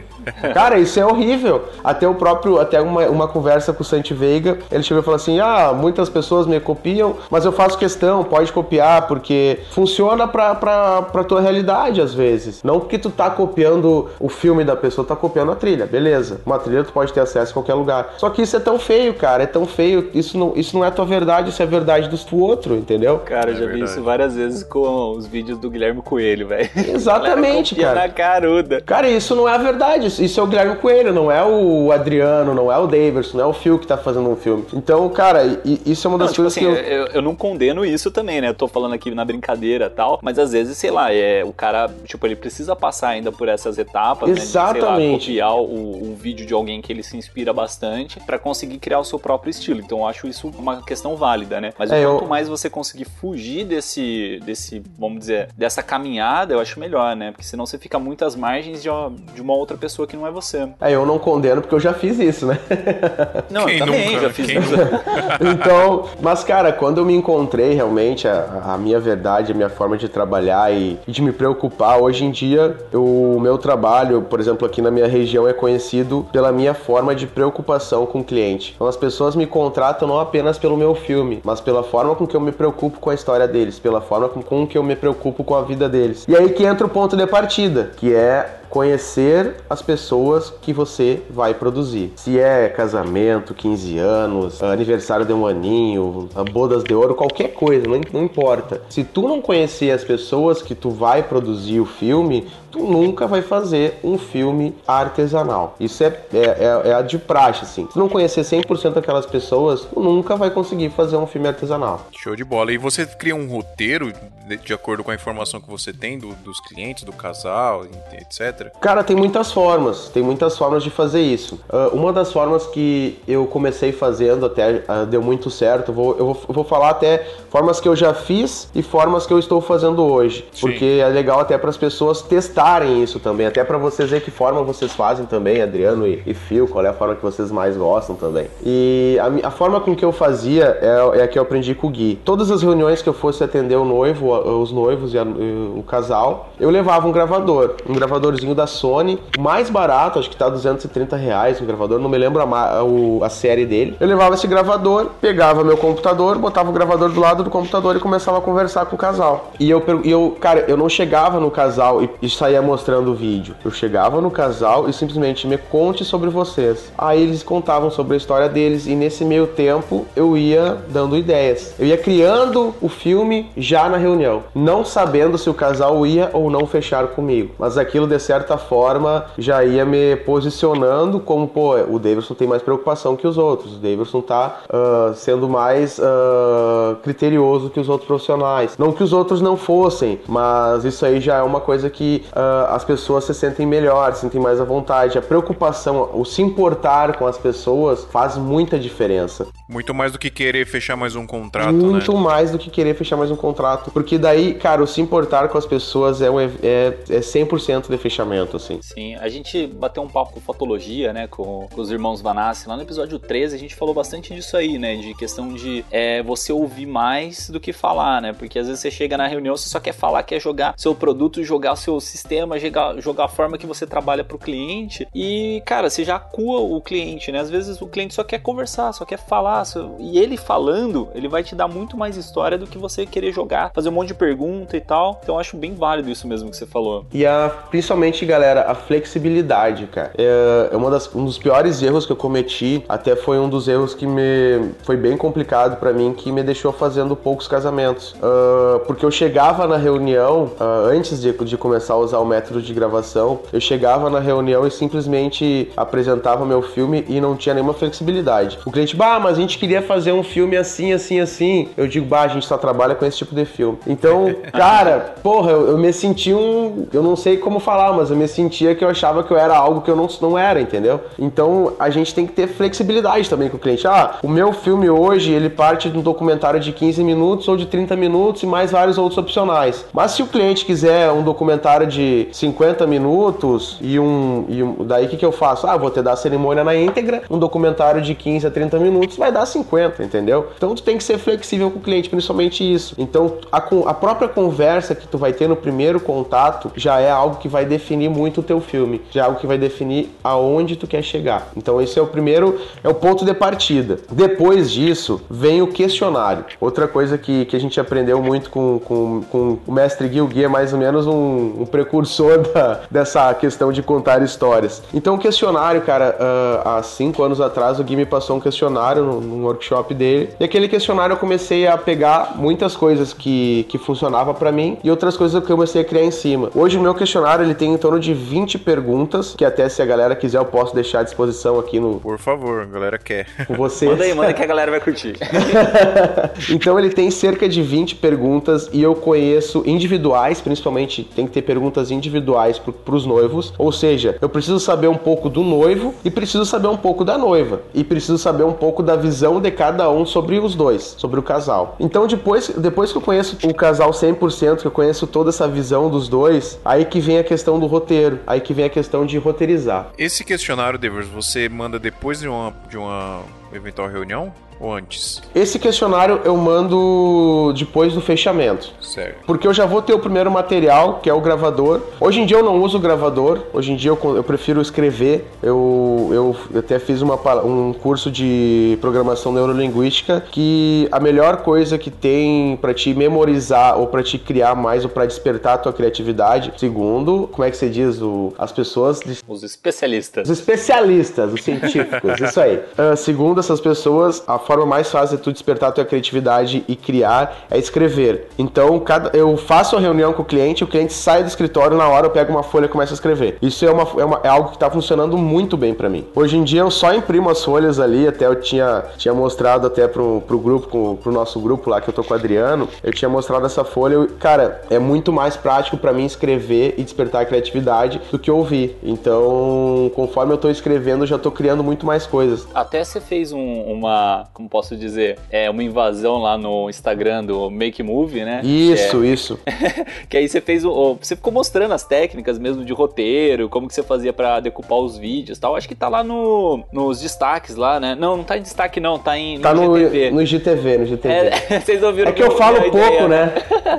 Cara, isso é horrível. Até o próprio, até uma, uma conversa com o Santi Veiga, ele chegou e falou assim: Ah, muitas pessoas me copiam, mas eu faço questão, pode copiar, porque funciona pra, pra, pra tua realidade às vezes. Não porque tu tá copiando o filme da pessoa, tá copiando a trilha, beleza. Uma trilha tu pode ter acesso em qualquer lugar. Só que isso é tão feio, cara, é tão feio. Isso não, isso não é tua verdade, isso é a verdade do outro, entendeu? Cara, eu já é vi isso várias vezes com os vídeos do Guilherme Coelho, velho. Exatamente, <laughs> cara. Na caruda. Cara, isso não é a verdade isso é o Guilherme Coelho, não é o Adriano, não é o Davidson, não é o Phil que tá fazendo um filme. Então, cara, isso é uma das não, tipo coisas assim, que eu... eu... Eu, não condeno isso também, né? Eu tô falando aqui na brincadeira e tal, mas às vezes, sei lá, é, o cara, tipo, ele precisa passar ainda por essas etapas, Exatamente. Né, de, sei lá, copiar o, o vídeo de alguém que ele se inspira bastante para conseguir criar o seu próprio estilo. Então, eu acho isso uma questão válida, né? Mas é, quanto eu... mais você conseguir fugir desse, desse, vamos dizer, dessa caminhada, eu acho melhor, né? Porque senão você fica muito às margens de uma, de uma outra pessoa que não é você. É, eu não condeno porque eu já fiz isso, né? <laughs> Não, Quem eu também nunca? já fiz Quem isso. <laughs> então, mas cara, quando eu me encontrei realmente a, a minha verdade, a minha forma de trabalhar e, e, de me preocupar, hoje em dia eu, o meu trabalho, por exemplo, aqui na minha região é conhecido pela minha forma de preocupação com o cliente. Então as pessoas me contratam não apenas pelo meu filme, mas pela forma com que eu me preocupo com a história deles, pela forma com, com que eu me preocupo com a vida deles. E aí que entra o ponto de partida, que é conhecer as pessoas que você vai produzir. Se é casamento, 15 anos, aniversário de um aninho, bodas de ouro, qualquer coisa, não, importa. Se tu não conhecer as pessoas que tu vai produzir o filme, tu nunca vai fazer um filme artesanal. Isso é, é, é, é a de praxe, assim. Se não conhecer 100% daquelas pessoas, tu nunca vai conseguir fazer um filme artesanal. Show de bola. E você cria um roteiro de, de acordo com a informação que você tem do, dos clientes, do casal, etc? Cara, tem muitas formas. Tem muitas formas de fazer isso. Uh, uma das formas que eu comecei fazendo até uh, deu muito certo, vou, eu, vou, eu vou falar até formas que eu já fiz e formas que eu estou fazendo hoje. Sim. Porque é legal até para as pessoas testar testarem isso também, até para vocês ver que forma vocês fazem também, Adriano e, e Phil, qual é a forma que vocês mais gostam também. E a, a forma com que eu fazia é, é, a que eu aprendi com o Gui. Todas as reuniões que eu fosse atender o noivo, os noivos e, a, o casal, eu levava um gravador, um gravadorzinho da Sony, mais barato, acho que tá 230 reais um gravador, não me lembro a, a, a série dele. Eu levava esse gravador, pegava meu computador, botava o gravador do lado do computador e começava a conversar com o casal. E eu, eu cara, eu não chegava no casal e, e saía saía mostrando o vídeo. Eu chegava no casal e simplesmente me conte sobre vocês. Aí eles contavam sobre a história deles e nesse meio tempo eu ia dando ideias. Eu ia criando o filme já na reunião, não sabendo se o casal ia ou não fechar comigo. Mas aquilo de certa forma já ia me posicionando como, pô, o Davidson tem mais preocupação que os outros. O Davidson tá uh, sendo mais uh, criterioso que os outros profissionais. Não que os outros não fossem, mas isso aí já é uma coisa que uh, uh, as pessoas se sentem melhor, se sentem mais à vontade. A preocupação, o se importar com as pessoas faz muita diferença. Muito mais do que querer fechar mais um contrato, Muito né? mais do que querer fechar mais um contrato. Porque daí, cara, o se importar com as pessoas é, um, é, é 100% de fechamento, assim. Sim, a gente bateu um papo com fotologia, né, com, com os irmãos Vanassi. Lá no episódio 13 a gente falou bastante disso aí, né, de questão de é, você ouvir mais do que falar, né, porque às vezes você chega na reunião, você só quer falar, quer jogar seu produto, jogar seu sistema, jogar, jogar a forma que você trabalha pro cliente e, cara, você já acua o cliente, né, às vezes o cliente só quer conversar, só quer falar, e ele falando, ele vai te dar muito mais história do que você querer jogar, fazer um monte de pergunta e tal. Então eu acho bem válido isso mesmo que você falou. E a, principalmente, galera, a flexibilidade, cara. É, é uma das, um dos piores erros que eu cometi, até foi um dos erros que me foi bem complicado para mim, que me deixou fazendo poucos casamentos. Uh, porque eu chegava na reunião, uh, antes de, de começar a usar o método de gravação, eu chegava na reunião e simplesmente apresentava meu filme e não tinha nenhuma flexibilidade. O cliente, bah, mas a gente queria fazer um filme assim, assim, assim. Eu digo, bah, a gente só trabalha com esse tipo de filme. Então, <laughs> cara, porra, eu, eu me senti um. Eu não sei como falar, mas eu me sentia que eu achava que eu era algo que eu não, não era, entendeu? Então a gente tem que ter flexibilidade também com o cliente. Ah, o meu filme hoje ele parte de um documentário de 15 minutos ou de 30 minutos e mais vários outros opcionais. Mas se o cliente quiser um documentário de 50 minutos e um. E um daí o que, que eu faço? Ah, vou te dar a cerimônia na íntegra, um documentário de 15 a 30 minutos vai dar 50, entendeu? Então tu tem que ser flexível com o cliente, principalmente isso. Então a, a própria conversa que tu vai ter no primeiro contato já é algo que vai definir muito o teu filme, já é algo que vai definir aonde tu quer chegar. Então esse é o primeiro, é o ponto de partida. Depois disso vem o questionário. Outra coisa que, que a gente aprendeu muito com, com, com o mestre Gui, o Gui é mais ou menos um, um precursor <laughs> da, dessa questão de contar histórias. Então o questionário, cara, uh, há cinco anos atrás o Gui me passou um questionário no, no workshop dele e aquele questionário eu comecei a pegar muitas coisas que, que funcionava para mim e outras coisas que eu comecei a criar em cima. Hoje o meu questionário ele tem em torno de 20 perguntas, que até se a galera quiser eu posso deixar à disposição aqui no Por favor, a galera quer. com vocês. Manda aí, manda que a galera vai curtir. <laughs> então ele tem cerca de 20 perguntas e eu conheço individuais, principalmente tem que ter perguntas individuais para os noivos. Ou seja, eu preciso saber um pouco do noivo e preciso saber um pouco da noiva. E preciso saber um pouco da visão de cada um sobre os dois, sobre o casal. Então depois, depois que eu conheço o casal 100%, que eu conheço toda essa visão dos dois, aí que vem a questão do roteiro, aí que vem a questão de roteirizar. Esse questionário, Devers, você manda depois de uma, de uma eventual reunião? Ou antes? Esse questionário eu mando depois do fechamento. Certo. Porque eu já vou ter o primeiro material, que é o gravador. Hoje em dia eu não uso o gravador, hoje em dia eu, eu prefiro escrever. Eu, eu até fiz uma, um curso de programação neurolinguística que a melhor coisa que tem para te memorizar ou para te criar mais ou para despertar a tua criatividade, segundo, como é que você diz, o, as pessoas... Os especialistas. Os especialistas, os científicos, <laughs> isso aí. Uh, segundo essas pessoas, a forma mais fácil de tu despertar a tua criatividade e criar é escrever. Então, cada, eu faço a reunião com o cliente, o cliente sai do escritório, na hora eu pego uma folha e começo a escrever. Isso é, uma, é, uma, é algo que está funcionando muito bem para mim. Hoje em dia eu só imprimo as folhas ali, até eu tinha, tinha mostrado até pro, pro grupo, com, pro nosso grupo lá que eu tô com o Adriano, eu tinha mostrado essa folha. Eu, cara, é muito mais prático para mim escrever e despertar a criatividade do que ouvir. Então, conforme eu tô escrevendo, eu já tô criando muito mais coisas. Até você fez um, uma, como posso dizer, é uma invasão lá no Instagram do Make Movie, né? Isso, é... isso. <laughs> que aí você fez o, você ficou mostrando as técnicas mesmo de roteiro, como que você fazia para decupar os vídeos, tal. Acho que tá lá no, nos destaques lá, né? Não, não tá em destaque não, tá em no tá no GTV. No GTV, no GTV. É, <laughs> vocês ouviram É que eu falo pouco, ideia, né?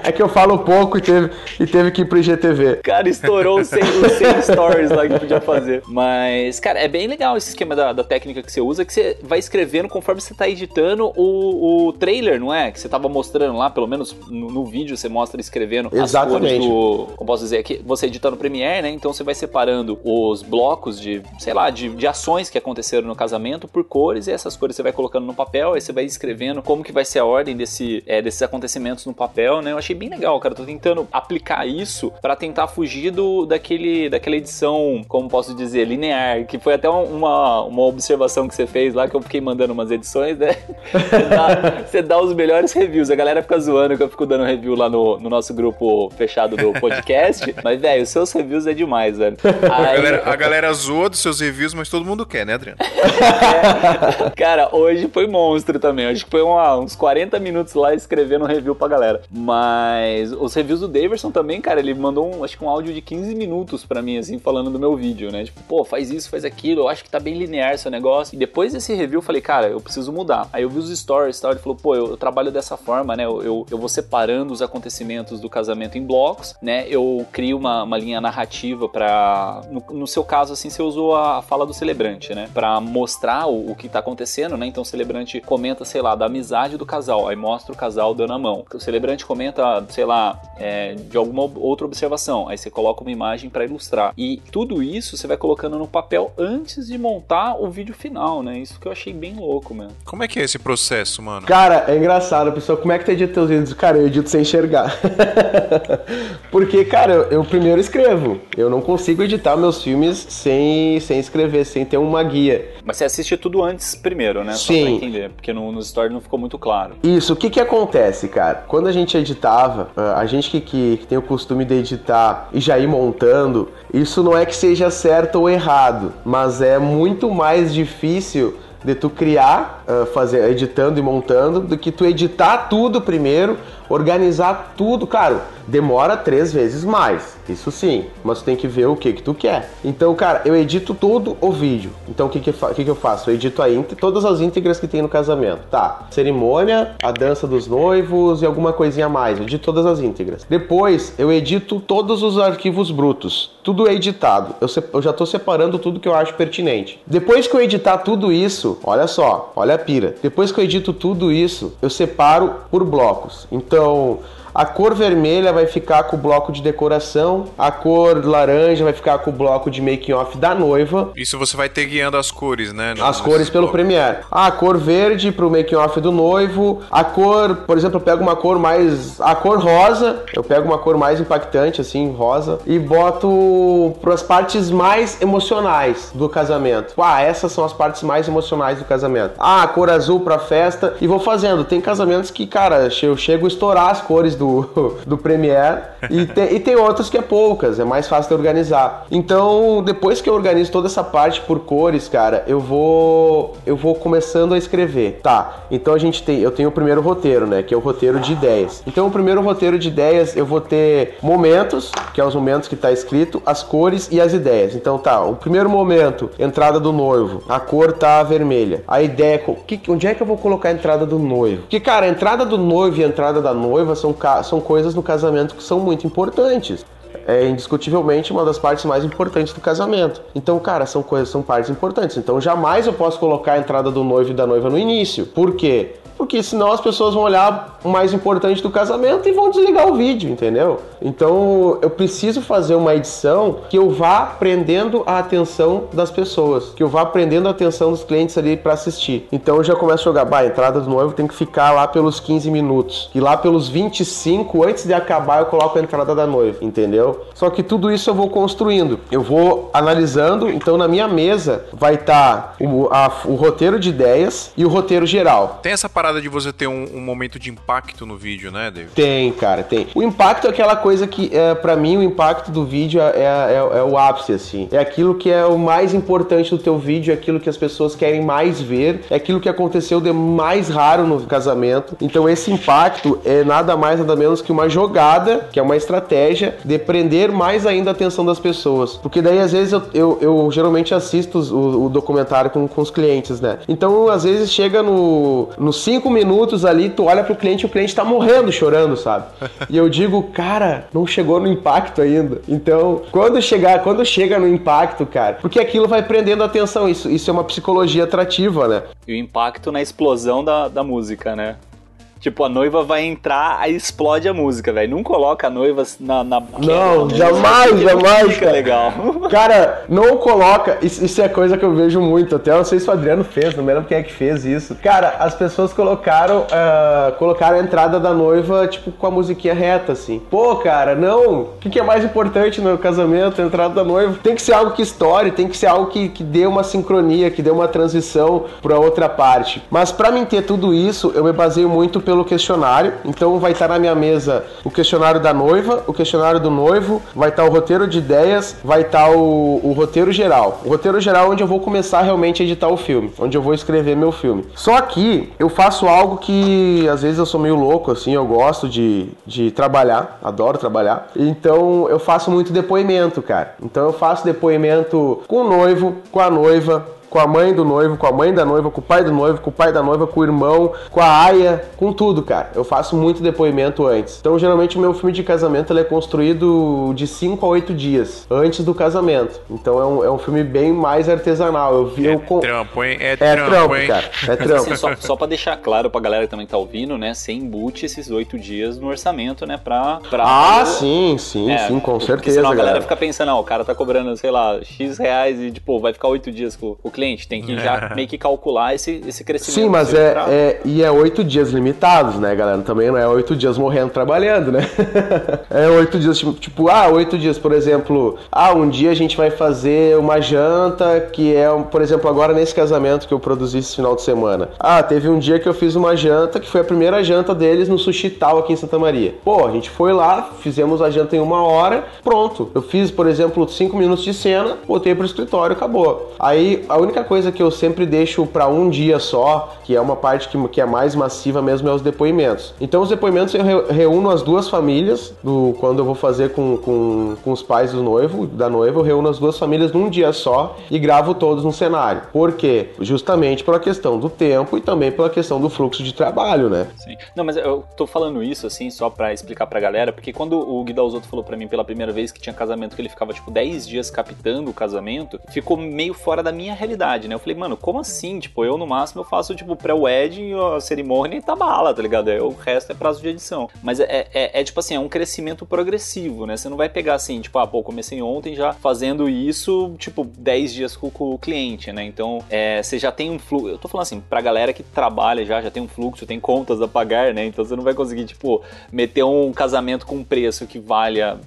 É que eu falo pouco e teve, e teve que ir pro IGTV. Cara, estourou os 100, os 100 stories lá que podia fazer. Mas, cara, é bem legal esse esquema da, da técnica que você usa, que você vai escrevendo conforme você tá editando o, o trailer, não é? Que você tava mostrando lá, pelo menos no, no vídeo você mostra escrevendo Exatamente. as cores do. Como posso dizer aqui? Você editando Premiere, né? Então você vai separando os blocos de, sei lá, de, de ações que aconteceram no casamento por cores, e essas cores você vai colocando no papel, aí você vai escrevendo como que vai ser a ordem desse, é, desses acontecimentos no papel, né? Eu achei bem legal, cara. Eu tô tentando aplicar isso para tentar fugir do, daquele, daquela edição, como posso dizer, linear, que foi até uma, uma observação que você fez lá, que eu fiquei mandando umas edições né, você, dá, você dá os melhores reviews. A galera fica zoando que eu fico dando review lá no, no nosso grupo fechado do podcast. <laughs> mas, velho, os seus reviews é demais, velho. Aí... A, galera, a galera zoa dos seus reviews, mas todo mundo quer, né, Adriano? É. <laughs> Cara, hoje foi monstro também. Acho que foi uma, uns 40 minutos lá escrevendo um review pra galera. Mas os reviews do Daverson também, cara, ele mandou um, acho que um áudio de 15 minutos pra mim, assim, falando do meu vídeo, né? Tipo, pô, faz isso, faz aquilo, eu acho que tá bem linear seu negócio. E depois desse review eu falei, cara, eu preciso mudar. Aí eu vi os stories e tal, ele falou, pô, eu, eu trabalho dessa forma, né? Eu, eu, eu, vou separando os acontecimentos do casamento em blocos, né? Eu crio uma, uma linha narrativa pra. No, no, seu caso, assim, você usou a fala do celebrante, né? Pra mostrar o, o que tá acontecendo, né? Então o celebrante comenta, sei lá, da amizade do casal, aí mostra o casal dando a mão. O celebrante comenta, sei lá, é, de alguma outra observação, aí você coloca uma imagem para ilustrar. E tudo isso você vai colocando no papel antes de montar o vídeo final, né? Isso que eu achei bem louco, mesmo. Como é que é esse processo, mano? Cara, é engraçado, a pessoa, como é que tu edita teus vídeos? Cara, eu edito sem enxergar. <laughs> Porque, cara, eu, eu, primeiro escrevo. Eu não consigo editar meus filmes sem, sem escrever, sem ter uma guia. Mas você assiste tudo antes primeiro, né? Sim. Só pra entender, porque no, no story não ficou muito claro. Isso, o que que acontece, cara? Quando a gente editava, ah, a gente que, que, que tem o costume de editar e já ir montando, isso não é que seja certo ou errado, mas é muito mais difícil de tu criar, uh, fazer, editando e montando, do que tu editar tudo primeiro, organizar tudo. Claro, demora três vezes mais, isso sim, mas tu tem que ver o que que tu quer. Então, cara, eu edito todo o vídeo. Então, o que que, que, que eu faço? Eu edito a todas as íntegras que tem no casamento. Tá, cerimônia, a dança dos noivos e alguma coisinha a mais. Eu edito todas as íntegras. Depois, eu edito todos os arquivos brutos. Tudo é editado. Eu, eu já estou separando tudo que eu acho pertinente. Depois que eu editar tudo isso, olha só, olha a pira. Depois que eu edito tudo isso, eu separo por blocos. Então, eu a cor vermelha vai ficar com o bloco de decoração, a cor laranja vai ficar com o bloco de making off da noiva. Isso você vai ter guiando as cores, né? as cores pelo Premiere. Ah, a cor verde pro making off do noivo, a cor, por exemplo, eu pego uma cor mais a cor rosa, eu pego uma cor mais impactante assim, rosa e boto para as partes mais emocionais do casamento. Ah, essas são as partes mais emocionais do casamento. Ah, a cor azul para festa e vou fazendo. Tem casamentos que, cara, eu chego a estourar as cores do, do Premiere e, te, e tem outras que é poucas, é mais fácil de organizar. Então, depois que eu organizo toda essa parte por cores, cara, eu vou eu vou começando a escrever. Tá, então a gente tem, eu tenho o primeiro roteiro, né, que é o roteiro de ideias. Então, o primeiro roteiro de ideias, eu vou ter momentos, que é os momentos que tá escrito, as cores e as ideias. Então, tá, o primeiro momento, entrada do noivo, a cor tá vermelha. A ideia, que, onde é que eu vou colocar a entrada do noivo? Que, cara, a entrada do noivo e a entrada da noiva são são coisas no casamento que são muito importantes é indiscutivelmente uma das partes mais importantes do casamento. Então, cara, são coisas, são partes importantes. Então, jamais eu posso colocar a entrada do noivo e da noiva no início. Por quê? Porque senão as pessoas vão olhar o mais importante do casamento e vão desligar o vídeo, entendeu? Então eu preciso fazer uma edição que eu vá prendendo a atenção das pessoas, que eu vá prendendo a atenção dos clientes ali para assistir. Então eu já começo a jogar, bah, a entrada do noivo tem que ficar lá pelos 15 minutos. E lá pelos 25, antes de acabar, eu coloco a entrada da noiva, entendeu? Só que tudo isso eu vou construindo. Eu vou analisando, então na minha mesa vai estar tá o, o roteiro de ideias e o roteiro geral. Tem essa parada parada de você ter um, um, momento de impacto no vídeo, né, David? Tem, cara, tem. O impacto é aquela coisa que, é, para mim, o impacto do vídeo é, é, é, é, o ápice, assim. É aquilo que é o mais importante do teu vídeo, é aquilo que as pessoas querem mais ver, é aquilo que aconteceu de mais raro no casamento. Então, esse impacto é nada mais, nada menos que uma jogada, que é uma estratégia de prender mais ainda a atenção das pessoas. Porque daí, às vezes, eu, eu, eu geralmente assisto o, o documentário com, com os clientes, né? Então, às vezes, chega no 5 cinco minutos ali, tu olha pro cliente e o cliente tá morrendo chorando, sabe? E eu digo, cara, não chegou no impacto ainda. Então, quando chegar, quando chega no impacto, cara, porque aquilo vai prendendo a atenção, isso, isso é uma psicologia atrativa, né? E o impacto na explosão da, da música, né? Tipo, a noiva vai entrar, aí explode a música, velho. Não coloca a noiva na. na não, jamais, jamais. Fica legal. <laughs> Cara, não coloca. Isso, isso, é coisa que eu vejo muito. Até eu não sei se o Adriano fez, não me lembro quem é que fez isso. Cara, as pessoas colocaram, uh, colocaram a entrada da noiva, tipo, com a musiquinha reta, assim. Pô, cara, não. O que, que é mais importante no casamento? A entrada da noiva. Tem que ser algo que estoure, tem que ser algo que, que dê uma sincronia, que dê uma transição pra outra parte. Mas para mim ter tudo isso, eu me baseio muito pelo questionário. Então vai estar na minha mesa o questionário da noiva, o questionário do noivo, vai estar o roteiro de ideias, vai estar o, o roteiro geral. O roteiro geral é onde eu vou começar realmente a editar o filme, onde eu vou escrever meu filme. Só que eu faço algo que às vezes eu sou meio louco, assim, eu gosto de, de trabalhar, adoro trabalhar. Então eu faço muito depoimento, cara. Então eu faço depoimento com o noivo, com a noiva, com a mãe do noivo, com a mãe da noiva, com o pai do noivo, com o pai da noiva, com o irmão, com a aia, com tudo, cara. Eu faço muito depoimento antes. Então, geralmente, o meu filme de casamento é construído de 5 a 8 dias antes do casamento. Então, é um, é um filme bem mais artesanal. Eu vi. É eu com... trampo, hein? É, é trampo, trampo hein? cara. É <laughs> trampo. Assim, só, só pra deixar claro pra galera que também tá ouvindo, né? Você embute esses 8 dias no orçamento, né? Pra. pra ah, sim, sim, é, sim, com certeza. Senão a galera galera fica pensando, ó, o cara tá cobrando, sei lá, X reais e, tipo, vai ficar 8 dias com o cliente. Tem que <laughs> já meio que calcular esse, esse crescimento. Sim, mas é, é, E é oito dias limitados, né, galera? Também não é oito dias morrendo trabalhando, né? <laughs> é oito dias, tipo, tipo, ah, oito dias, por exemplo. Ah, um dia a gente vai fazer uma janta que é, por exemplo, agora nesse casamento que eu produzi esse final de semana. Ah, teve um dia que eu fiz uma janta que foi a primeira janta deles no Sushi Tal aqui em Santa Maria. Pô, a gente foi lá, fizemos a janta em uma hora, pronto. Eu fiz, por exemplo, cinco minutos de cena, botei pro escritório, acabou. Aí a única coisa que eu sempre deixo para um dia só, que é uma parte que, que é mais massiva mesmo, é os depoimentos. Então, os depoimentos eu reúno as duas famílias, do, quando eu vou fazer com, com, com os pais do noivo, da noiva, eu reúno as duas famílias num dia só e gravo todos no cenário. Por quê? Justamente pela questão do tempo e também pela questão do fluxo de trabalho, né? Sim. Não, mas eu tô falando isso, assim, só para explicar pra galera, porque quando o Gui Dalzotto falou para mim pela primeira vez que tinha casamento, que ele ficava, tipo, 10 dias captando o casamento, ficou meio fora da minha realidade, né? Eu falei, mano, como assim? Tipo, eu no máximo eu faço, tipo, pré-wedding, a cerimônia e tá bala, tá ligado? É, o resto é prazo de edição. Mas é, é, é, tipo assim, é um crescimento progressivo, né? Você não vai pegar assim, tipo, ah, pô, comecei ontem já fazendo isso, tipo, 10 dias com, com o cliente, né? Então, é, você já tem um fluxo. Eu tô falando assim, pra galera que trabalha já, já tem um fluxo, tem contas a pagar, né? Então você não vai conseguir, tipo, meter um casamento com um preço que valha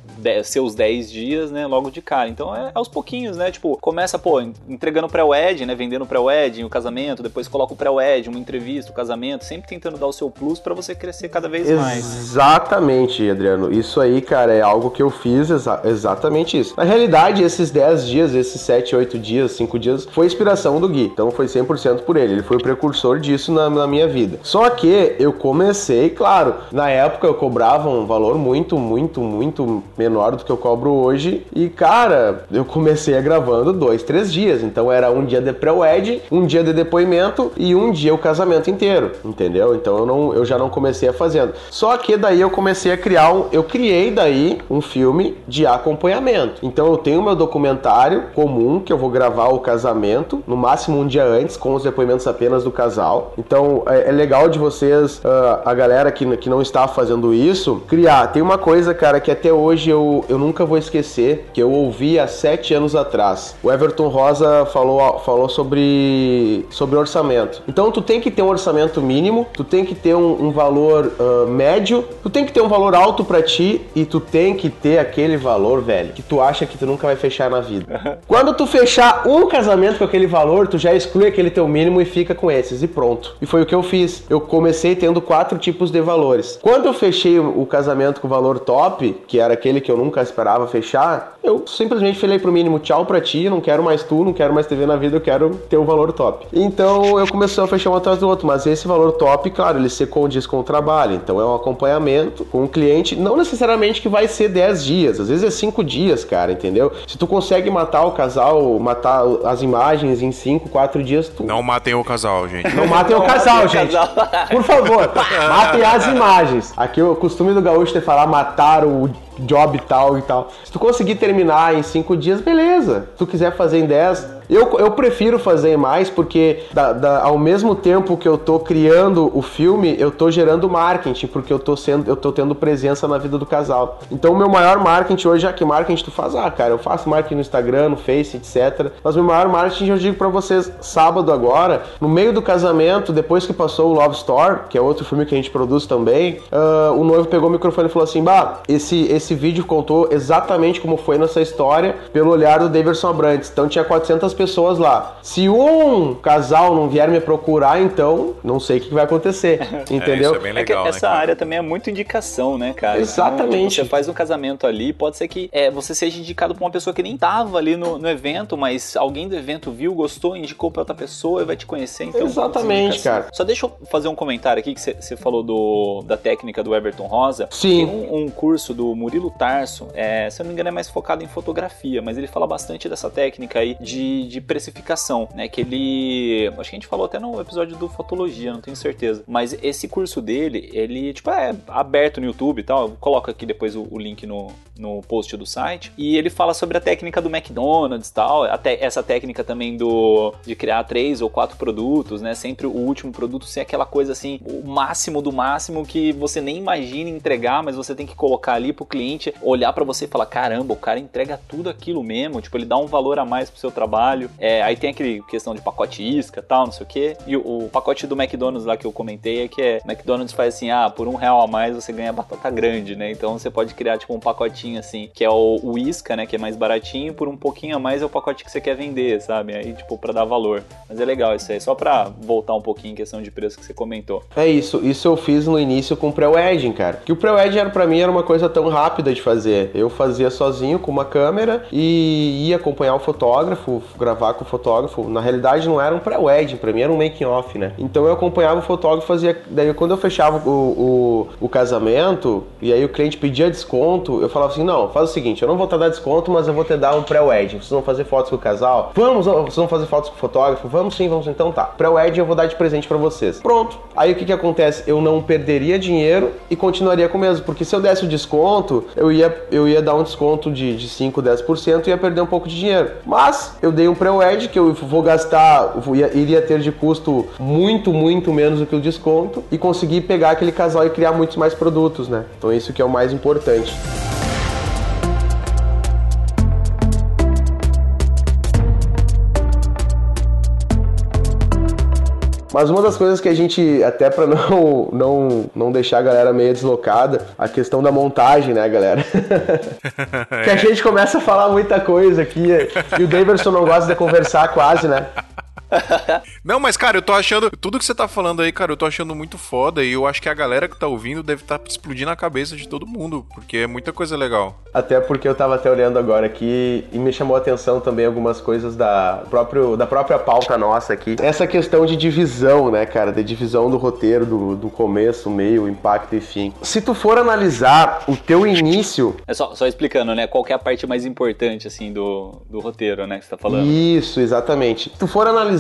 seus 10 dias, né? Logo de cara. Então é aos pouquinhos, né? Tipo, começa, pô, entregando pré-wedding, né? Vendendo pré-wedding, o casamento, depois coloca o pré-wed, uma entrevista, o casamento, sempre tentando dar o seu plus para você crescer cada vez mais. Exatamente, Adriano. Isso aí, cara, é algo que eu fiz exa exatamente isso. Na realidade, esses 10 dias, esses 7, 8 dias, 5 dias, foi inspiração do Gui. Então foi 100% por ele. Ele foi o precursor disso na, na minha vida. Só que eu comecei, claro, na época eu cobrava um valor muito, muito, muito menor do que eu cobro hoje. E, cara, eu comecei a gravando dois, três dias. Então era um dia de pré-wed, um dia dia de depoimento e um dia o casamento inteiro, entendeu? Então eu, não, eu já não comecei a fazendo. Só que daí eu comecei a criar um. Eu criei daí um filme de acompanhamento. Então eu tenho meu documentário comum que eu vou gravar o casamento, no máximo um dia antes, com os depoimentos apenas do casal. Então é, é legal de vocês, uh, a galera que, que não está fazendo isso, criar. Tem uma coisa, cara, que até hoje eu, eu nunca vou esquecer, que eu ouvi há sete anos atrás. O Everton Rosa falou, falou sobre sobre, orçamento. Então tu tem que ter um orçamento mínimo, tu tem que ter um, um valor uh, médio, tu tem que ter um valor alto para ti e tu tem que ter aquele valor, velho, que tu acha que tu nunca vai fechar na vida. <laughs> Quando tu fechar um casamento com aquele valor, tu já exclui aquele teu mínimo e fica com esses e pronto. E foi o que eu fiz. Eu comecei tendo quatro tipos de valores. Quando eu fechei o casamento com o valor top, que era aquele que eu nunca esperava fechar, eu simplesmente falei pro mínimo tchau pra ti, não quero mais tu, não quero mais TV na vida, eu quero ter o valor top top. Então eu comecei a fechar um atrás do outro, mas esse valor top, claro, ele se condiz com o trabalho. Então é um acompanhamento com o cliente, não necessariamente que vai ser 10 dias, às vezes é 5 dias, cara, entendeu? Se tu consegue matar o casal, matar as imagens em 5, 4 dias, tu. Não matem o casal, gente. Não matem o casal, gente. Por favor, <laughs> matem as imagens. Aqui o costume do gaúcho é falar matar o job tal e tal. Se tu conseguir terminar em 5 dias, beleza. Se tu quiser fazer em 10, Eu, eu prefiro fazer mais porque da, da, ao mesmo tempo que eu tô criando o filme, eu tô gerando marketing, porque eu tô sendo, eu tô tendo presença na vida do casal. Então o meu maior marketing hoje, já que marketing tu faz, ah, cara, eu faço marketing no Instagram, no Face, etc. Mas meu maior marketing eu digo para vocês, sábado agora, no meio do casamento, depois que passou o Love Store, que é outro filme que a gente produz também, uh, o noivo pegou o microfone e falou assim: Bah, esse, esse vídeo contou exatamente como foi nossa história pelo olhar do Davidson Abrantes. Então tinha 400 pessoas lá. Se um casal não vier me procurar, então não sei o que vai acontecer. Entendeu? <laughs> É, isso é bem legal, é essa né, área também é muito indicação, né, cara? Exatamente. Então, você faz um casamento ali, pode ser que é, você seja indicado pra uma pessoa que nem tava ali no, no evento, mas alguém do evento viu, gostou, indicou pra outra pessoa e vai te conhecer. Então, Exatamente, cara. Só deixa eu fazer um comentário aqui que você falou do, da técnica do Everton Rosa. Sim. Tem um, um curso do Murilo Tarso, é, se eu não me engano, é mais focado em fotografia, mas ele fala bastante dessa técnica aí de, de precificação, né? Que ele. Acho que a gente falou até no episódio do Fotologia, não tenho certeza. Mas esse curso dele, ele, tipo, é aberto no YouTube e tal. Eu coloco aqui depois o, o link no, no post do site. E ele fala sobre a técnica do McDonald's e tal. Até essa técnica também do de criar três ou quatro produtos, né? Sempre o último produto ser aquela coisa assim, o máximo do máximo que você nem imagina entregar, mas você tem que colocar ali pro cliente olhar para você e falar: caramba, o cara entrega tudo aquilo mesmo. Tipo, ele dá um valor a mais pro seu trabalho. É, aí tem aquele questão de pacote isca tal, não sei o que. E o, o, pacote do McDonald's lá que eu comentei é que é McDonald's faz assim: ah, por um real a mais você ganha batata grande, né? Então você pode criar tipo um pacotinho assim, que é o, o isca, né? Que é mais baratinho, por um pouquinho a mais é o pacote que você quer vender, sabe? Aí, tipo, pra dar valor. Mas é legal isso aí, só pra voltar um pouquinho em questão de preço que você comentou. É isso, isso eu fiz no início com o pré-wedding, cara. Que o pré-wedding era para mim era uma coisa tão rápida de fazer. Eu fazia sozinho com uma câmera e ia acompanhar o fotógrafo, gravar com o fotógrafo. Na realidade não era um pré-wedding, para mim era um making off, né? Então eu acompanhava o fotógrafo, fazia daí quando eu fechava o, o, o casamento e aí o cliente pedia desconto, eu falava assim: "Não, faz o seguinte, eu não vou te dar desconto, mas eu vou te dar um pré-wedding. Vocês vão fazer fotos com o casal? Vamos, vocês vão fazer fotos com o fotógrafo? Vamos sim, vamos então tá. Pré-wedding eu vou dar de presente para vocês. Pronto. Aí o que que acontece? Eu não perderia dinheiro e continuaria com o mesmo, porque se eu desse o desconto, eu ia, eu ia dar um desconto de, de 5, 10% e ia perder um pouco de dinheiro. Mas eu dei um pré-wed que eu vou gastar, ia, iria ter de custo muito, muito menos do que o desconto e conseguir pegar aquele casal e criar muitos mais produtos, né? Então isso que é o mais importante. Mas uma das coisas que a gente, até para <laughs> não, não, não deixar a galera meio deslocada, a questão da montagem, né, galera? <laughs> que a gente começa a falar muita coisa aqui e o Davidson não gosta de conversar quase, né? <laughs> Não, mas, cara, eu tô achando. Tudo que você tá falando aí, cara, eu tô achando muito foda. E eu acho que a galera que tá ouvindo deve estar tá explodindo a cabeça de todo mundo. Porque é muita coisa legal. Até porque eu tava até olhando agora aqui e me chamou a atenção também algumas coisas da, próprio, da própria pauta nossa aqui. Essa questão de divisão, né, cara? De divisão do roteiro, do, do começo, meio, impacto e fim. Se tu for analisar o teu início. É só, só explicando, né? Qual é a parte mais importante, assim, do, do roteiro, né? Que você tá falando. Isso, exatamente. Se tu for analisar,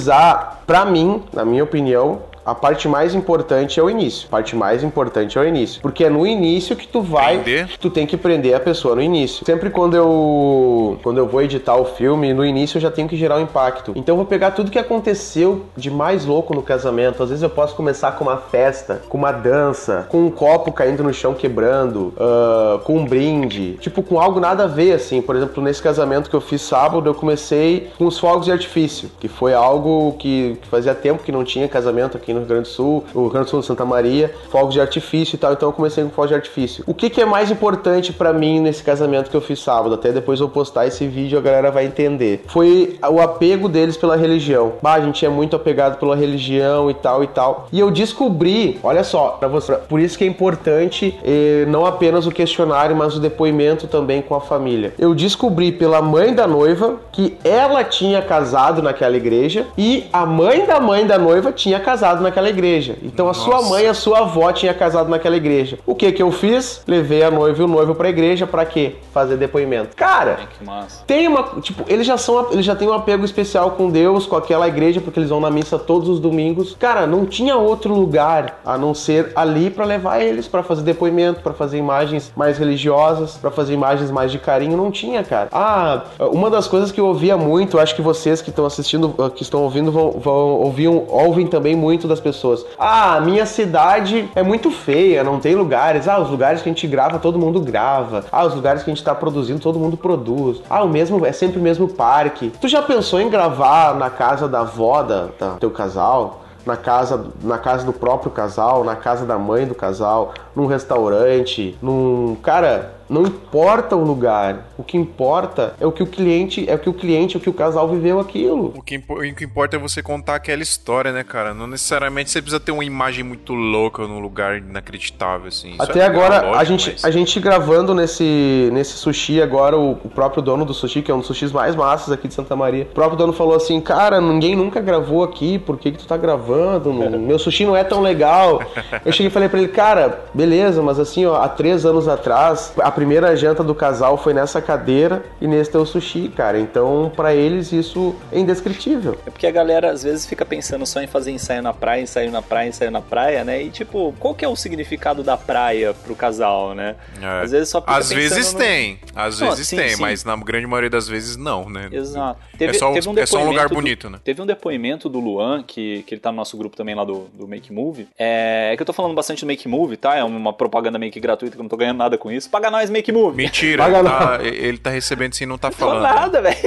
pra mim, na minha opinião, a parte mais importante é o início. A parte mais importante é o início. Porque é no início que tu vai. Prender. Tu tem que prender a pessoa no início. Sempre quando eu. Quando eu vou editar o filme, no início eu já tenho que gerar um impacto. Então eu vou pegar tudo que aconteceu de mais louco no casamento. Às vezes eu posso começar com uma festa, com uma dança, com um copo caindo no chão quebrando, uh, com um brinde. Tipo, com algo nada a ver, assim. Por exemplo, nesse casamento que eu fiz sábado, eu comecei com os fogos de artifício, que foi algo que, que fazia tempo que não tinha casamento aqui no Rio Grande do Sul, o Rio Grande do Sul, Santa Maria, fogos de artifício e tal. Então eu comecei com fogos de artifício. O que, que é mais importante para mim nesse casamento que eu fiz sábado? Até depois eu postar esse vídeo a galera vai entender. Foi o apego deles pela religião. Bah, a gente é muito apegado pela religião e tal e tal. E eu descobri, olha só, para você, por isso que é importante eh, não apenas o questionário, mas o depoimento também com a família. Eu descobri pela mãe da noiva que ela tinha casado naquela igreja e a mãe da mãe da noiva tinha casado naquela igreja. Então a sua Nossa. mãe e a sua avó tinha casado naquela igreja. O que que eu fiz? Levei a noiva e o noivo pra igreja pra quê? Fazer depoimento. Cara, Ai, que massa. tem uma, tipo, eles já são, eles já têm um apego especial com Deus, com aquela igreja, porque eles vão na missa todos os domingos. Cara, não tinha outro lugar a não ser ali pra levar eles pra fazer depoimento, pra fazer imagens mais religiosas, pra fazer imagens mais de carinho, não tinha, cara. Ah, uma das coisas que eu ouvia muito, acho que vocês que estão assistindo, que estão ouvindo, vão, vão ouviam, ouvem também muito das pessoas. Ah, minha cidade é muito feia, não tem lugares. Ah, os lugares que a gente grava, todo mundo grava. Ah, os lugares que a gente tá produzindo, todo mundo produz. Ah, o mesmo é sempre o mesmo parque. Tu já pensou em gravar na casa da avó da, da teu casal? Na casa, na casa do próprio casal, na casa da mãe do casal, num restaurante, num. Cara, não importa o lugar. O que importa é o que o cliente, é o que o cliente, é o que o casal viveu aquilo. O que, o que importa é você contar aquela história, né, cara? Não necessariamente você precisa ter uma imagem muito louca num lugar inacreditável, assim. Isso Até é agora, a, lógico, gente, mas- a gente gravando nesse, nesse sushi agora, o, o próprio dono do sushi, que é um dos sushis mais massas aqui de Santa Maria, o próprio dono falou assim, cara, ninguém nunca gravou aqui, por que, que tu tá gravando? Meu sushi não é tão legal. <laughs> Eu cheguei e falei pra ele, cara, beleza, mas assim, ó, há três anos atrás, a primeira janta do casal foi nessa cadeira e nesse teu sushi, cara. Então, pra eles, isso é indescritível. É porque a galera às vezes fica pensando só em fazer ensaio na praia, ensaio na praia, ensaio na praia, né? E tipo, qual que é o significado da praia pro casal, né? É. Às vezes só Às vezes no- tem, às Não, vezes sim, tem, sim. mas na grande maioria das vezes não, né? Exato. é, só, teve é só um lugar depoimento do- bonito, né? Teve um depoimento do Luan, que, que ele tá no nosso grupo também lá do, do Make Move. É, é que eu tô falando bastante do Make Move, tá? É uma propaganda meio que gratuita que eu não tô ganhando nada com isso. Paga nós, Make Move! Mentira, Paga ele tá, ele tá recebendo sim não tá Não falando. nada, velho. <laughs>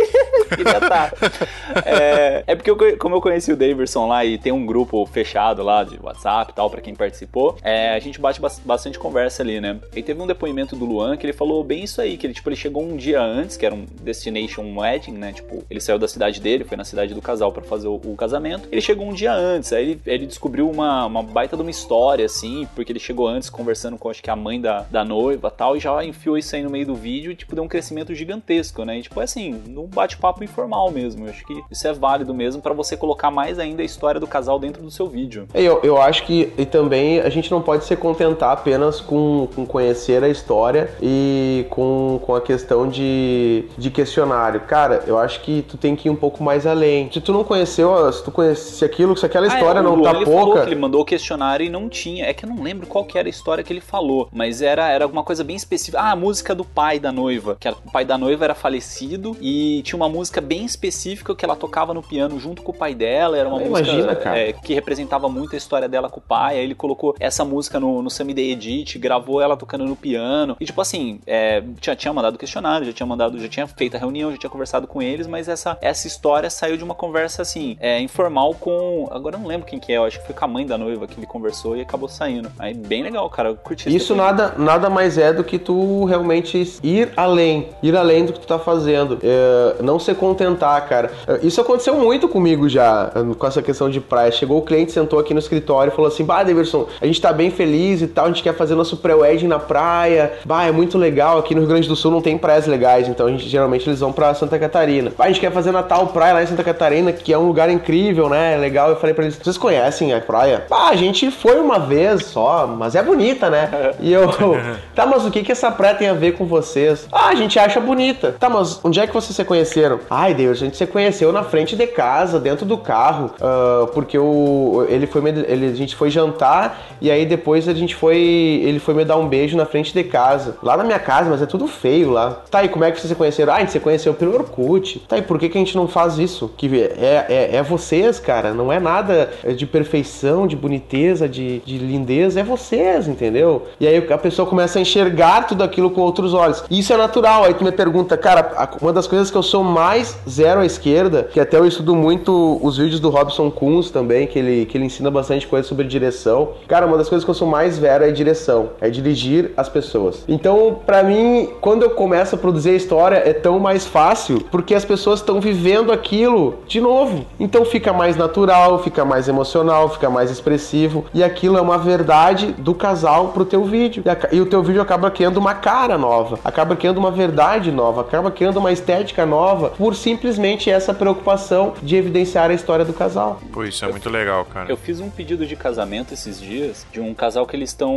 Tá. É, é porque, eu, como eu conheci o Daverson lá e tem um grupo fechado lá de WhatsApp e tal, pra quem participou, é, a gente bate bas- bastante conversa ali, né? E teve um depoimento do Luan que ele falou bem isso aí, que ele, tipo, ele chegou um dia antes, que era um Destination Wedding, né? Tipo, ele saiu da cidade dele, foi na cidade do casal pra fazer o, o casamento. Ele chegou um dia antes, aí ele, ele descobriu uma, uma baita de uma história, assim, porque ele chegou antes conversando com, acho que a mãe da, da noiva tal, e já enfiou isso aí no meio do vídeo e, tipo, deu um crescimento gigantesco, né? E, tipo, é assim, num bate-papo informal mesmo. Eu acho que isso é válido mesmo pra você colocar mais ainda a história do casal dentro do seu vídeo. Eu, eu acho que e também a gente não pode se contentar apenas com, com conhecer a história e com, com a questão de, de questionário. Cara, eu acho que tu tem que ir um pouco mais além. Se tu não conheceu, se tu conhece se aquilo, se aquela história Ah, é, o não Luan, tá ele falou pouca. que ele mandou o questionário e não tinha. É que eu não lembro qual que era a história que ele falou, mas era, era alguma coisa bem específica. Ah, a música do pai da noiva, que era- o pai da noiva era falecido e tinha uma música bem específica que ela tocava no piano junto com o pai dela. Era uma Ah, música imagina, é, que representava muito a história dela com o pai. Aí ele colocou essa música no, no Day Edit, gravou ela tocando no piano. E tipo assim, é, tinha, tinha mandado questionário, já tinha mandado, já tinha feito a reunião, já tinha conversado com eles, mas essa, essa história saiu de uma conversa assim, é, informal com. Agora eu não lembro quem que é, eu acho que foi com a mãe da noiva que ele conversou e acabou saindo. Aí bem legal, cara. Eu curti Isso nada, nada mais é do que tu realmente ir além, ir além do que tu tá fazendo, É, não se contentar, cara. É, Isso aconteceu muito comigo já, com essa questão de praia. Chegou o cliente, sentou aqui no escritório e falou assim: Bah, Davidson, a gente tá bem feliz e tal, a gente quer fazer nosso pré-wedding na praia. Bah, é muito legal. Aqui no Rio Grande do Sul não tem praias legais, então a gente geralmente eles vão pra Santa Catarina. Bah, a gente quer fazer Natal Praia lá em Santa Catarina, que é um lugar incrível, né? É legal. Eu falei pra eles: Vocês conhecem a praia? Bah, a gente foi uma vez só, mas é bonita, né? <laughs> E eu, tá, mas o que que essa praia tem a ver com vocês? Ah, a gente acha bonita. Tá, mas onde é que vocês se conheceram? Ai, Deus, a gente se conheceu na frente de casa, dentro do carro, ah, porque o, ele foi me, ele, a gente foi jantar e aí depois a gente foi, ele foi me dar um beijo na frente de casa, lá na minha casa, mas é tudo feio lá. Tá, e como é que vocês se conheceram? Ah, a gente se conheceu pelo Orkut. Tá, e por que que a gente não faz isso? Que é, é, é vocês, cara, não é nada de perfeição, de boniteza, de, de lindeza, é vocês, entendeu? E aí a pessoa começa a enxergar tudo aquilo com outros olhos. E isso é natural. Aí tu me pergunta, cara, uma das coisas que eu sou mais zero à esquerda, que até eu estudo muito os vídeos do Robson Kunz também, que ele, que ele ensina bastante coisa sobre direção. Cara, uma das coisas que eu sou mais zero é direção, é dirigir as pessoas. Então, pra mim, quando eu começo a produzir a história, é tão mais fácil, porque as pessoas estão vivendo aquilo de novo. Então fica mais natural, fica mais emocional, fica mais expressivo, e aquilo é uma verdade do casal pro teu vídeo. E, a- e o teu vídeo acaba criando uma uma cara nova, acaba criando uma verdade nova, acaba criando uma estética nova por simplesmente essa preocupação de evidenciar a história do casal. Pô, isso é muito legal, cara. Eu fiz um pedido de casamento esses dias de um casal que eles estão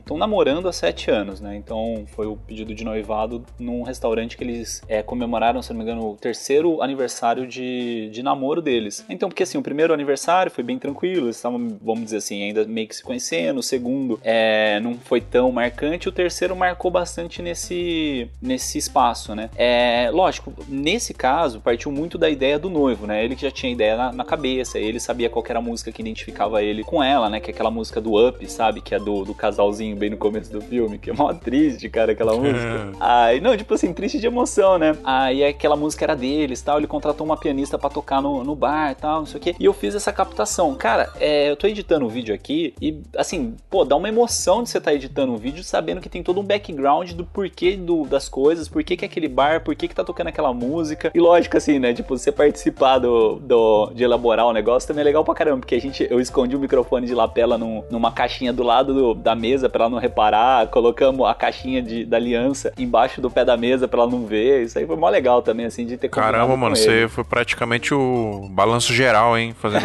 estão namorando há sete anos, né? Então foi o pedido de noivado num restaurante que eles é, comemoraram, se não me engano, o terceiro aniversário de, de namoro deles. Então, porque assim, o primeiro aniversário foi bem tranquilo, eles estavam, vamos dizer assim, ainda meio que se conhecendo. O segundo é, não foi tão marcante. O terceiro marcou bastante nesse, nesse espaço, né? É, lógico, nesse caso, partiu muito da ideia do noivo, né? Ele que já tinha ideia na, na cabeça, ele sabia qual era a música que identificava ele com ela, né? Que é aquela música do Up, sabe? Que é do, do casalzinho bem no começo do filme, que é mó triste, cara, aquela <laughs> música. Aí, não, tipo assim, triste de emoção, né? Aí aquela música era deles, tal, ele contratou uma pianista para tocar no, no bar, tal, não sei o quê. E eu fiz essa captação. Cara, é, eu tô editando o um vídeo aqui e, assim, pô, dá uma emoção de você estar tá editando um vídeo sabendo que tem todo um background do porquê do, das coisas, por que é aquele bar, por que tá tocando aquela música. E lógico, assim, né, tipo, você participar do, do, de elaborar o negócio também é legal pra caramba, porque a gente, eu escondi o microfone de lapela num, numa caixinha do lado do, da mesa pra ela não reparar, colocamos a caixinha de, da aliança embaixo do pé da mesa pra ela não ver, isso aí foi mó legal também, assim, de ter Caramba, mano, você foi praticamente o balanço geral, hein, fazendo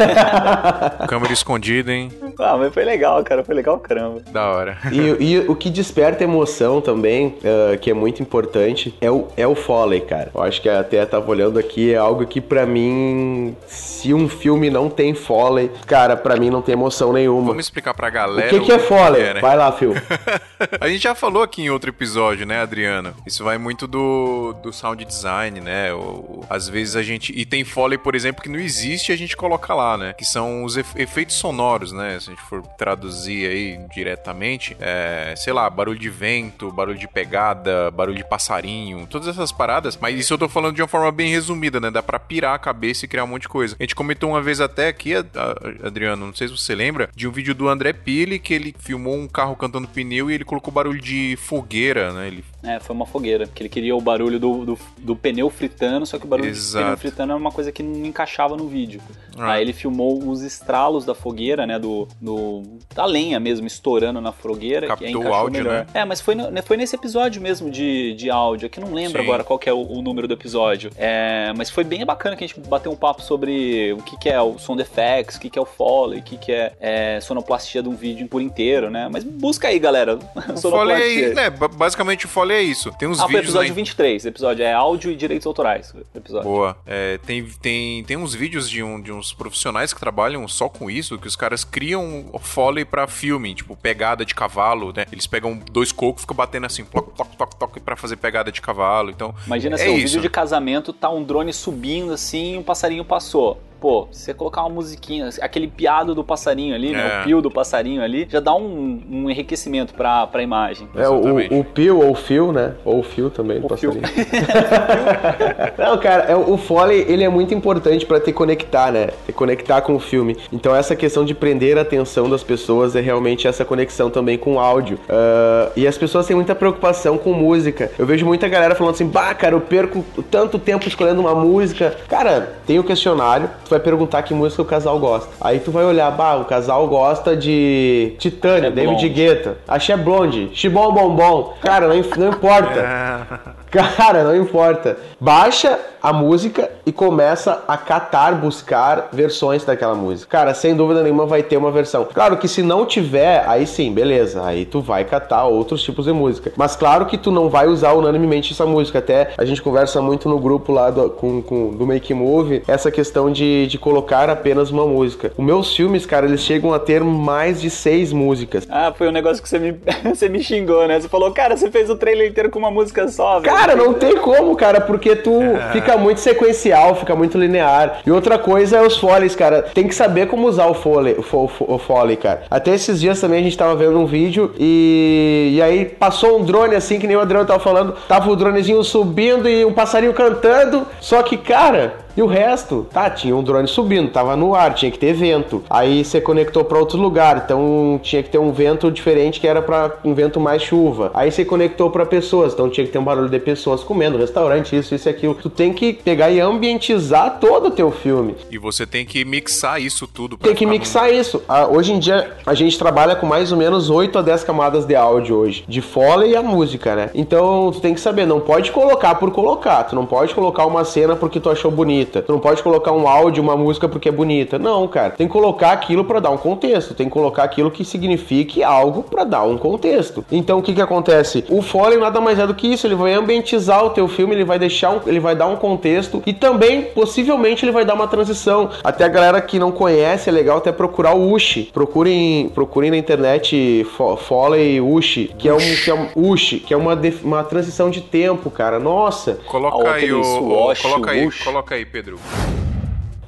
<laughs> câmera escondida, hein. Ah, mas foi legal, cara, foi legal caramba. Da hora. E, e o que desperta emoção também, uh, que é muito importante, é o, é o Foley, cara. Eu acho que até tava olhando aqui, é algo que para mim, se um filme não tem Foley, cara, para mim não tem emoção nenhuma. Vamos explicar pra galera. O que, que é Foley? É, né? Vai lá, Phil. <laughs> a gente já falou aqui em outro episódio, né, Adriano? Isso vai muito do, do sound design, né? Ou, às vezes a gente. E tem Foley, por exemplo, que não existe e a gente coloca lá, né? Que são os efeitos sonoros, né? Se a gente for traduzir aí diretamente, é, sei lá, barulho de vento, barulho de pegada, barulho de passarinho, todas essas paradas. Mas isso eu tô falando de uma forma bem resumida, né? Dá pra pirar a cabeça e criar um monte de coisa. A gente comentou uma vez até aqui, Adriano, não sei se você lembra, de um vídeo do André Pili que ele filmou um carro cantando pneu e ele colocou barulho de fogueira, né? Ele... É, foi uma fogueira, que ele queria o barulho do, do, do pneu fritando, só que o barulho Exato. do pneu fritando era uma coisa que não encaixava no vídeo. Ah. Aí ele filmou os estralos da fogueira, né? Do, do, da lenha mesmo, estourando na fogueira. Captou que o áudio, melhor. né? É, mas foi, né, foi nesse episódio mesmo de, de áudio, que não lembro Sim. agora qual é o, o, número do episódio. É, mas foi bem bacana que a gente bateu um papo sobre o que, que é o som effects, o que, que é o foley, o que, que é, é sonoplastia de um vídeo por inteiro, né? Mas busca aí, galera. <laughs> O foley é, né, basicamente o foley é isso. Tem uns ah, vídeos... Ah, episódio 23, episódio é áudio e direitos autorais. Episódio. Boa. É, tem, tem, tem uns vídeos de, um, de uns profissionais que trabalham só com isso, que os caras criam foley pra filme, tipo pegada de cavalo, né? Eles pegam dois cocos, ficam batendo assim, toc, toc, toc, toc, pra fazer pegada de cavalo. Então, Imagina é assim, um vídeo de casamento, tá um drone subindo assim e um passarinho passou pô, se você colocar uma musiquinha, aquele piado do passarinho ali, é. né? O é. pio do passarinho ali, já dá um, um enriquecimento pra, pra imagem. É, o, o pio ou o fio, né? Ou o fio também do passarinho. <laughs> Não, cara, é, o Foley, ele é muito importante para te conectar, né? Te conectar com o filme. Então essa questão de prender a atenção das pessoas é realmente essa conexão também com o áudio. Uh, e as pessoas têm muita preocupação com música. Eu vejo muita galera falando assim, bah, cara, eu perco tanto tempo escolhendo uma música. Cara, tem o questionário, vai perguntar que música o casal gosta. Aí tu vai olhar, bah, o casal gosta de Titânia, David Guetta, Axé Blonde, Chibom Bombom. Cara, não, não importa. É. <laughs> Cara, não importa. Baixa a música e começa a catar, buscar versões daquela música. Cara, sem dúvida nenhuma vai ter uma versão. Claro que se não tiver, aí sim, beleza. Aí tu vai catar outros tipos de música. Mas claro que tu não vai usar unanimemente essa música. Até a gente conversa muito no grupo lá do, com, com, do Make Move essa questão de, de colocar apenas uma música. Os meus filmes, cara, eles chegam a ter mais de seis músicas. Ah, foi um negócio que você me, <laughs> você me xingou, né? Você falou, cara, você fez o trailer inteiro com uma música só, velho. Cara, não tem como, cara, porque tu é. <laughs> fica muito sequencial, fica muito linear. E outra coisa é os foleys, cara. Tem que saber como usar o foley, o, o, o foley, cara. Até esses dias também a gente tava vendo um vídeo e, e aí passou um drone assim, que nem o Adriano tava falando. Tava o dronezinho subindo e um passarinho cantando. Só que, cara, E o resto, tá, tinha um drone subindo, tava no ar, tinha que ter vento. Aí você conectou para outro lugar, então tinha que ter um vento diferente que era para um vento mais chuva. Aí você conectou para pessoas, então tinha que ter um barulho de pessoas comendo, restaurante, isso, isso e aquilo. Tu tem que pegar e ambientizar todo o teu filme. E você tem que mixar isso tudo. pra Tem que mixar isso. Ah, hoje em dia a gente trabalha com mais ou menos 8 a 10 camadas de áudio hoje, de foley e a música, né? Então tu tem que saber, não pode colocar por colocar, tu não pode colocar uma cena porque tu achou bonita, tu não pode colocar um áudio, uma música porque é bonita. Não, cara, tem que colocar aquilo pra dar um contexto, tem que colocar aquilo que signifique algo pra dar um contexto. Então o que que acontece? O foley nada mais é do que isso, ele vai ambientizar o teu filme, ele vai deixar um, ele vai dar um contexto e também possivelmente ele vai dar uma transição. Até a galera que não conhece, é legal até procurar o Ushi. Procurem, procurem na internet fo- Foley Ushi, que é um que é um Ushi, que é uma, uma transição de tempo, cara. Nossa, Coloca aí o. aquele o- Swash, coloca aí, coloca aí, Pedro.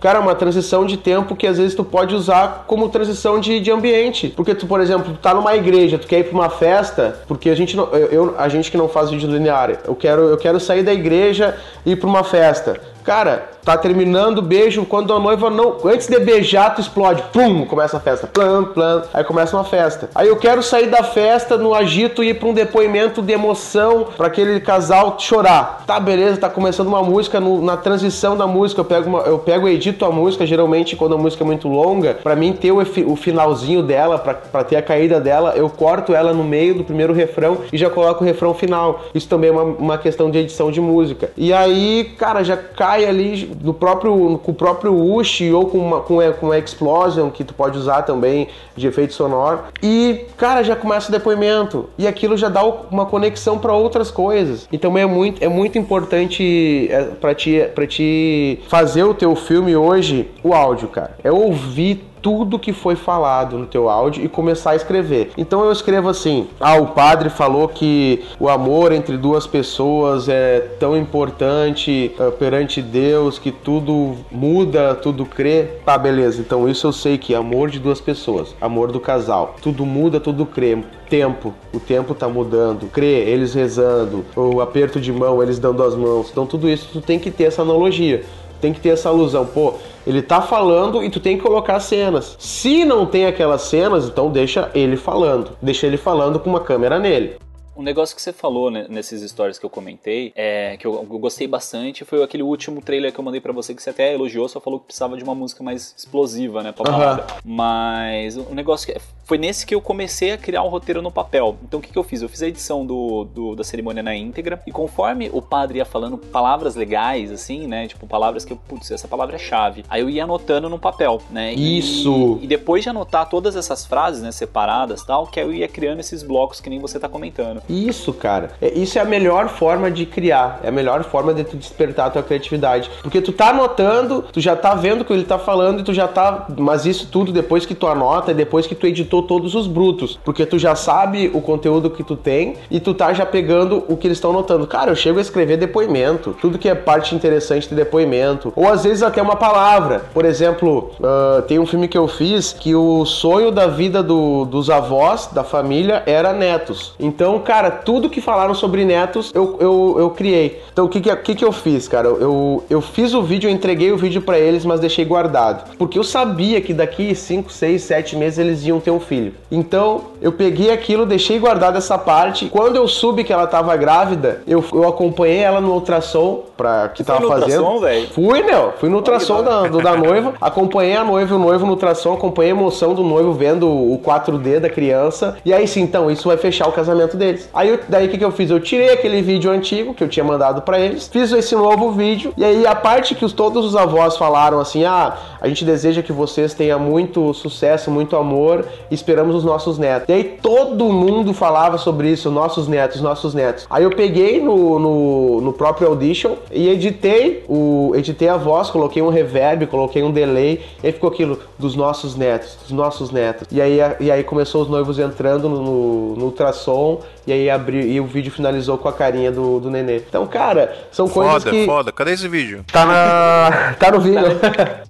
Cara, uma transição de tempo que às vezes tu pode usar como transição de, de ambiente. Porque tu, por exemplo, tá numa igreja, tu quer ir pra uma festa, porque a gente não, eu, eu- a gente que não faz vídeo linear, eu quero, eu quero sair da igreja e ir pra uma festa. Cara, tá terminando o beijo, quando a noiva não. Antes de beijar, tu explode. Pum! Começa a festa. Plam, plam. Aí começa uma festa. Aí eu quero sair da festa no agito e ir pra um depoimento de emoção pra aquele casal chorar. Tá, beleza, tá começando uma música. no- na transição da música, eu pego, uma, eu pego e edito a música. Geralmente, quando a música é muito longa, pra mim ter o, o finalzinho dela, pra ter a caída dela, eu corto ela no meio do primeiro refrão e já coloco o refrão final. Isso também é uma, uma questão de edição de música. E aí, cara, já cai ali no próprio, com o próprio Ush ou com uma, com, a- com a Explosion, que tu pode usar também de efeito sonoro. E, cara, já começa o depoimento. E aquilo já dá uma conexão para outras coisas. Então é muito, é muito importante é, para ti, ti fazer o teu filme hoje, o áudio, cara. É ouvir tudo que foi falado no teu áudio e começar a escrever. Então eu escrevo assim: "Ah, o padre falou que o amor entre duas pessoas é tão importante ah, perante Deus que tudo muda, tudo crê". Tá, beleza. Então isso eu sei que é amor de duas pessoas, amor do casal. Tudo muda, tudo crê. Tempo, o tempo tá mudando. Crê, eles rezando, o aperto de mão, eles dando as mãos. Então tudo isso tu tem que ter essa analogia tem que ter essa alusão. Pô, ele tá falando e tu tem que colocar cenas. Se não tem aquelas cenas, então deixa ele falando. Deixa ele falando com uma câmera nele. Um negócio que você falou né, nesses stories que eu comentei, é, que eu, eu gostei bastante, foi aquele último trailer que eu mandei pra você, que você até elogiou, só falou que precisava de uma música mais explosiva, né, pra balada. Mas o negócio que foi nesse que eu comecei a criar o roteiro no papel. Então o que, que eu fiz? Eu fiz a edição do, do- da cerimônia na íntegra, e conforme o padre ia falando palavras legais, assim, né, tipo palavras que eu, putz, essa palavra é chave, aí eu ia anotando no papel, né. E- Isso. E depois de anotar todas essas frases, né, separadas tal, que aí eu ia criando esses blocos que nem você tá comentando. Isso, cara. É, isso é a melhor forma de criar. É a melhor forma de tu despertar a tua criatividade. Porque tu tá anotando, tu já tá vendo o que ele tá falando e tu já tá. Mas isso tudo depois que tu anota e depois que tu editou todos os brutos. Porque tu já sabe o conteúdo que tu tem e tu tá já pegando o que eles estão anotando. Cara, eu chego a escrever depoimento. Tudo que é parte interessante de depoimento. Ou às vezes até uma palavra. Por exemplo, ah, tem um filme que eu fiz que o sonho da vida do- dos avós, da família, era netos. Então, cara, tudo que falaram sobre netos eu, eu, eu criei. Então, o que, que, que, que eu fiz, cara? Eu, eu fiz o vídeo, eu entreguei o vídeo pra eles, mas deixei guardado. Porque eu sabia que daqui 5, 6, 7 meses eles iam ter um filho. Então, eu peguei aquilo, deixei guardado essa parte. Quando eu soube que ela tava grávida, eu, eu acompanhei ela no ultrassom pra que foi tava no fazendo. ultrassom, velho? Fui, meu. Fui no ultrassom da, do- da noiva. Acompanhei a noiva e o noivo no ultrassom. Acompanhei a emoção do noivo vendo o 4D da criança. E aí sim, então, isso vai fechar o casamento deles. Aí, daí o que, que eu fiz? Eu tirei aquele vídeo antigo que eu tinha mandado pra eles. Fiz esse novo vídeo. E aí a parte que os, todos os avós falaram assim: ah, a gente deseja que vocês tenham muito sucesso, muito amor. Esperamos os nossos netos. E aí todo mundo falava sobre isso, nossos netos, nossos netos. Aí eu peguei no, no, no próprio Audition e editei o editei a voz, coloquei um reverb, coloquei um delay, e aí ficou aquilo dos nossos netos, dos nossos netos. E aí, e aí começou os noivos entrando no, no, no ultrassom e aí abriu e o vídeo finalizou com a carinha do, do nenê. Então, cara, são coisas Foda, que foda. Cadê esse vídeo? tá na <laughs> tá no vídeo.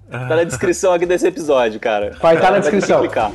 Tá na <laughs> descrição aqui desse episódio, cara. Vai tá na ter que descrição. clicar.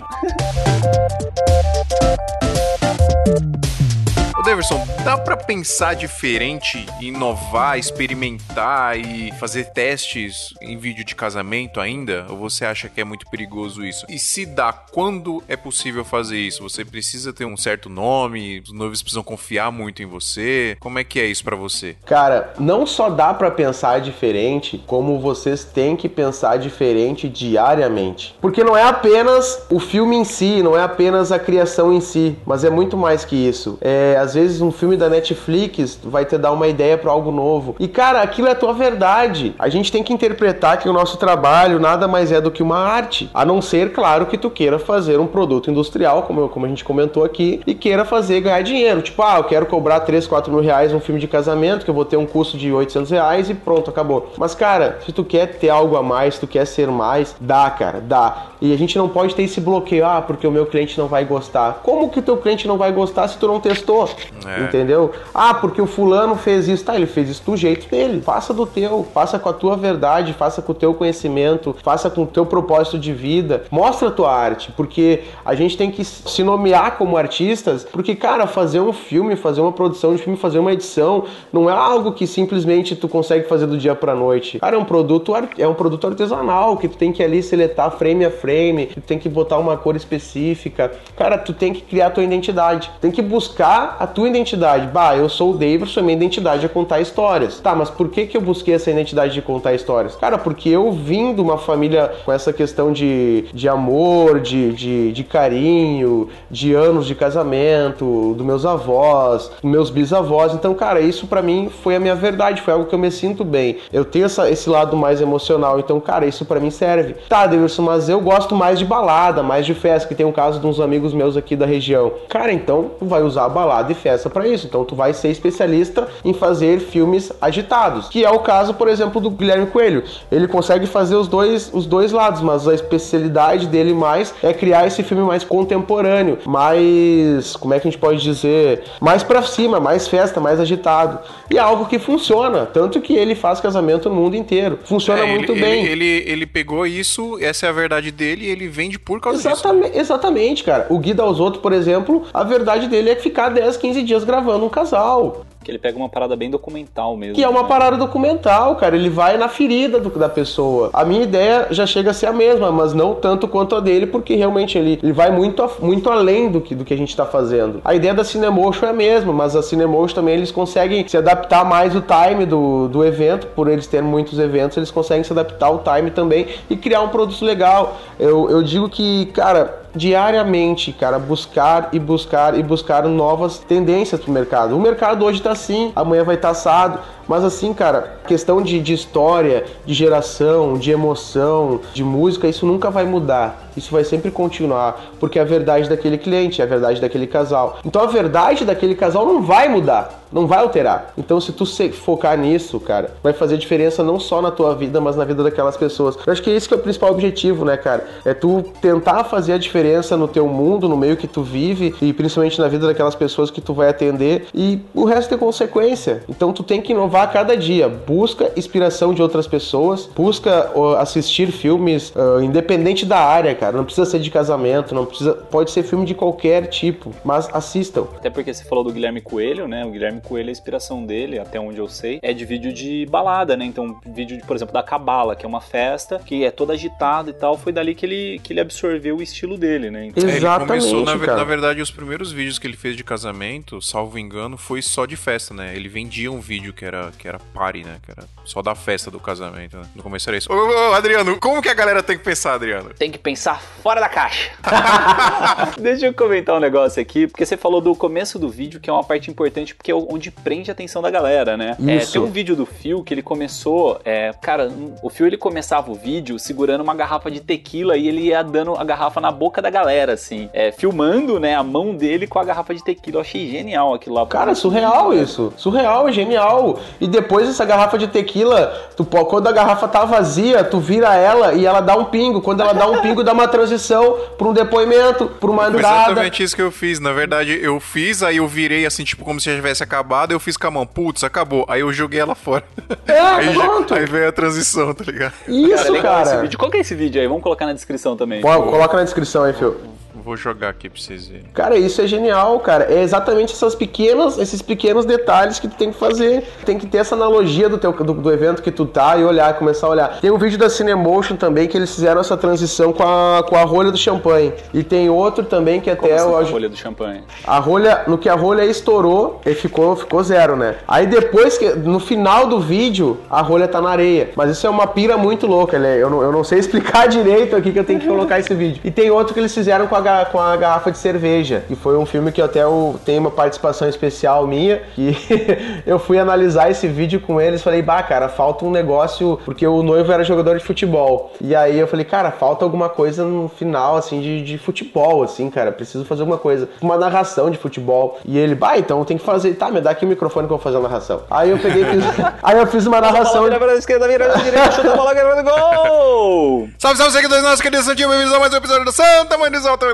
Davidson, dá pra pensar diferente, inovar, experimentar e fazer testes em vídeo de casamento ainda? Ou você acha que é muito perigoso isso? E se dá, quando é possível fazer isso? Você precisa ter um certo nome? Os noivos precisam confiar muito em você? Como é que é isso pra você? Cara, não só dá pra pensar diferente, como vocês têm que pensar diferente diariamente. Porque não é apenas o filme em si, não é apenas a criação em si, mas é muito mais que isso. É, às vezes um filme da Netflix vai te dar uma ideia para algo novo. E cara, aquilo é a tua verdade. A gente tem que interpretar que o nosso trabalho nada mais é do que uma arte, a não ser, claro, que tu queira fazer um produto industrial, como, como a gente comentou aqui, e queira fazer ganhar dinheiro. Tipo, ah, eu quero cobrar 3, 4 mil reais um filme de casamento, que eu vou ter um custo de 800 reais e pronto, acabou. Mas cara, se tu quer ter algo a mais, se tu quer ser mais, dá, cara, dá. E a gente não pode ter esse bloqueio, ah, porque o meu cliente não vai gostar. Como que o teu cliente não vai gostar se tu não testou? É. Entendeu? Ah, porque o fulano fez isso. Tá, ele fez isso do jeito dele. Faça do teu, faça com a tua verdade, faça com o teu conhecimento, faça com o teu propósito de vida. Mostra a tua arte, porque a gente tem que se nomear como artistas, porque, cara, fazer um filme, fazer uma produção de filme, fazer uma edição, não é algo que simplesmente tu consegue fazer do dia pra noite. Cara, é um produto, é um produto artesanal que tu tem que ali seletar frame a frame, tu tem que botar uma cor específica. Cara, tu tem que criar a tua identidade. Tem que buscar a tua identidade. Bah, eu sou o Davidson, minha identidade é contar histórias. Tá, mas por que, que eu busquei essa identidade de contar histórias? Cara, porque eu vim de uma família com essa questão de, de amor, de, de, de carinho, de anos de casamento, dos meus avós, dos meus bisavós. Então, cara, isso para mim foi a minha verdade, foi algo que eu me sinto bem. Eu tenho essa, esse lado mais emocional, então, cara, isso para mim serve. Tá, Davidson, mas eu gosto mais de balada, mais de festa, que tem um caso de uns amigos meus aqui da região. Cara, então vai usar balada e festa para isso. Então tu vai ser especialista em fazer filmes agitados, que é o caso, por exemplo, do Guilherme Coelho. Ele consegue fazer os dois, os dois lados, mas a especialidade dele mais é criar esse filme mais contemporâneo, mais, como é que a gente pode dizer, mais para cima, mais festa, mais agitado. E é algo que funciona, tanto que ele faz casamento no mundo inteiro. Funciona É, muito ele, bem. Ele, ele, ele pegou isso, essa é a verdade dele, e ele vende por causa disso. Exatamente, exatamente, cara. O Gui Dalzotto, por exemplo, a verdade dele é ficar 10, 15 dias gravando um casal. Que ele pega uma parada bem documental mesmo. Que é uma né? parada documental, cara. Ele vai na ferida do- da pessoa. A minha ideia já chega a ser a mesma, mas não tanto quanto a dele, porque realmente ele, ele vai muito, a- muito além do que, do que a gente tá fazendo. A ideia da Cinemotion é a mesma, mas a Cinemotion também eles conseguem se adaptar mais o time do, do evento, por eles terem muitos eventos, eles conseguem se adaptar ao time também e criar um produto legal. Eu, eu digo que, cara, diariamente, cara, buscar e buscar e buscar novas tendências pro mercado. O mercado hoje tá assim, amanhã vai estar assado, mas assim, cara, questão de, de história, de geração, de emoção, de música, isso nunca vai mudar. Isso vai sempre continuar, porque é a verdade daquele cliente, é a verdade daquele casal. Então a verdade daquele casal não vai mudar, não vai alterar. Então se tu focar nisso, cara, vai fazer diferença não só na tua vida, mas na vida daquelas pessoas. Eu acho que esse que é o principal objetivo, né, cara? É tu tentar fazer a diferença no teu mundo, no meio que tu vive e principalmente na vida daquelas pessoas que tu vai atender e o resto é consequência. Então tu tem que inovar a cada dia. Busca inspiração de outras pessoas, busca assistir filmes ah, independente da área, cara. Não precisa ser de casamento, não precisa, pode ser filme de qualquer tipo, mas assistam. Até porque você falou do Guilherme Coelho, né? O Guilherme Coelho, a inspiração dele, até onde eu sei, é de vídeo de balada, né? Então, vídeo, de, por exemplo, da Cabala, que é uma festa que é toda agitada e tal. Foi dali que ele, que ele absorveu o estilo dele, né? Então, É, ele começou, na, Exatamente, cara. na verdade, os primeiros vídeos que ele fez de casamento, salvo engano, foi só de festa, né? Ele vendia um vídeo que era, que era party, né? Que era só da festa do casamento, né? No começo era isso. Ô, ô, ô, Adriano, como que a galera tem que pensar, Adriano? tem que pensar fora da caixa. <laughs> Deixa eu comentar um negócio aqui, porque você falou do começo do vídeo, que é uma parte importante, porque é onde prende a atenção da galera, né? É, Isso. tem um vídeo do Phil que ele começou, é, cara, o Phil ele começava o vídeo segurando uma garrafa de tequila e ele ia dando a garrafa na boca da galera, assim, é, filmando, né, a mão dele com a garrafa de tequila. Eu achei genial aquilo lá. Cara, surreal isso. Surreal, é genial. E depois essa garrafa de tequila, tu, quando a garrafa tá vazia, tu vira ela e ela dá um pingo. Quando ela dá um pingo, dá uma transição pra um depoimento, pra uma Foi entrada. exatamente isso que eu fiz. Na verdade, eu fiz, aí eu virei assim, tipo, como se já tivesse acabado, eu fiz com a mão, putz, acabou. Aí eu joguei ela fora. É, <laughs> aí, pronto. aí veio a transição, tá ligado? Cara, é Isso, esse cara. vídeo. Qual que é esse vídeo aí? Vamos colocar na descrição também. Pô, coloca na descrição aí, Phil. Vou jogar aqui pra vocês verem. Cara, isso é genial, cara. É exatamente essas pequenas, esses pequenos detalhes que tu tem que fazer. Tem que ter essa analogia do, teu, do, do evento que tu tá e olhar, começar a olhar. Tem um vídeo da Cinemotion também que eles fizeram essa transição com a, com a rolha do champanhe. E tem outro também que até Como assim, eu a acho. rolha do champanhe. A rolha, no que a rolha estourou, ele ficou, ficou zero, né? Aí depois, que no final do vídeo, a rolha tá na areia. Mas isso é uma pira muito louca, né? Eu não, eu não sei <laughs> explicar direito aqui que eu tenho que colocar esse vídeo. E tem outro que eles fizeram com a, com a garrafa de cerveja. E foi um filme que até eu tenho uma participação especial minha. Que <laughs> eu fui analisar esse vídeo com eles. Falei, bah, cara, falta um negócio. Porque o noivo era jogador de futebol. E aí eu falei, cara, falta alguma coisa no final, assim, de, de futebol, assim, cara. Preciso fazer alguma coisa. Uma narração de futebol. E ele, bah, então tem que fazer. Tá, me dá aqui o microfone que eu vou fazer a narração. Aí eu peguei e fiz. <laughs> aí eu fiz uma narração. Vira pra esquerda, vira pra direita, <laughs> chuta a bola, garoto, gol! Salve, salve, seguidores nossos queridos Santinho, bem-vindos a mais um episódio do Santa Mãe do Alto.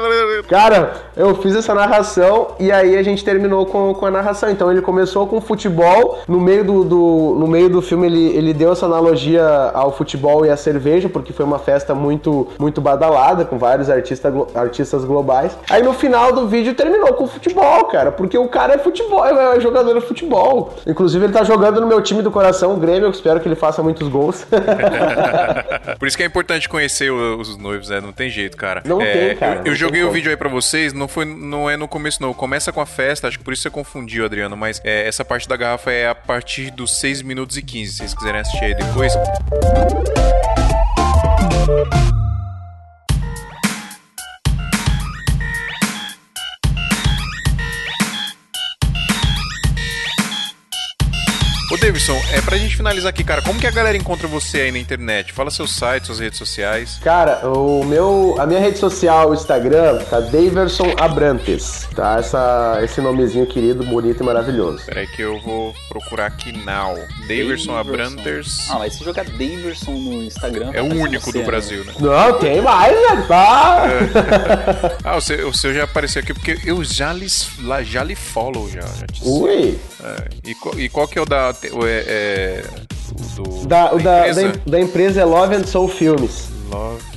Cara, eu fiz essa narração e aí a gente terminou com, com a narração. Então ele começou com futebol, no meio do, do- no meio do filme ele, ele deu essa analogia ao futebol e à cerveja, porque foi uma festa muito, muito badalada, com vários artista, artistas globais. Aí no final do vídeo terminou com futebol, cara, porque o cara é futebol, é jogador de futebol. Inclusive ele tá jogando no meu time do coração, o Grêmio, eu espero que ele faça muitos gols. <laughs> Por isso que é importante conhecer os noivos, né? Não tem jeito, cara. Não É, tem, cara, Eu, eu tem joguei o vídeo aí pra vocês, não, foi, não é no começo, não. Começa com a festa, acho que por isso você confundiu, Adriano, mas é, essa parte da garrafa é a partir dos 6 minutos e 15, se vocês quiserem assistir aí depois. Davidson, é pra gente finalizar aqui, cara, como que a galera encontra você aí na internet? Fala seu site, suas redes sociais. Cara, o meu, a minha rede social, o Instagram, tá Daverson Abrantes, tá? Essa, esse nomezinho querido, bonito e maravilhoso. Peraí que eu vou procurar aqui now. Daverson Abranters. Ah, mas se jogar Daverson no Instagram... É o único você, do né? Brasil, né? Não, tem mais, velho. <laughs> Ah! Ah, o seu, o seu já apareceu aqui porque eu já lhes, já lhe follow já. já. Ui. É, e, e qual que é o da. O, é, é, do, Da, da, empresa? da, da empresa é Love and Soul Filmes. Love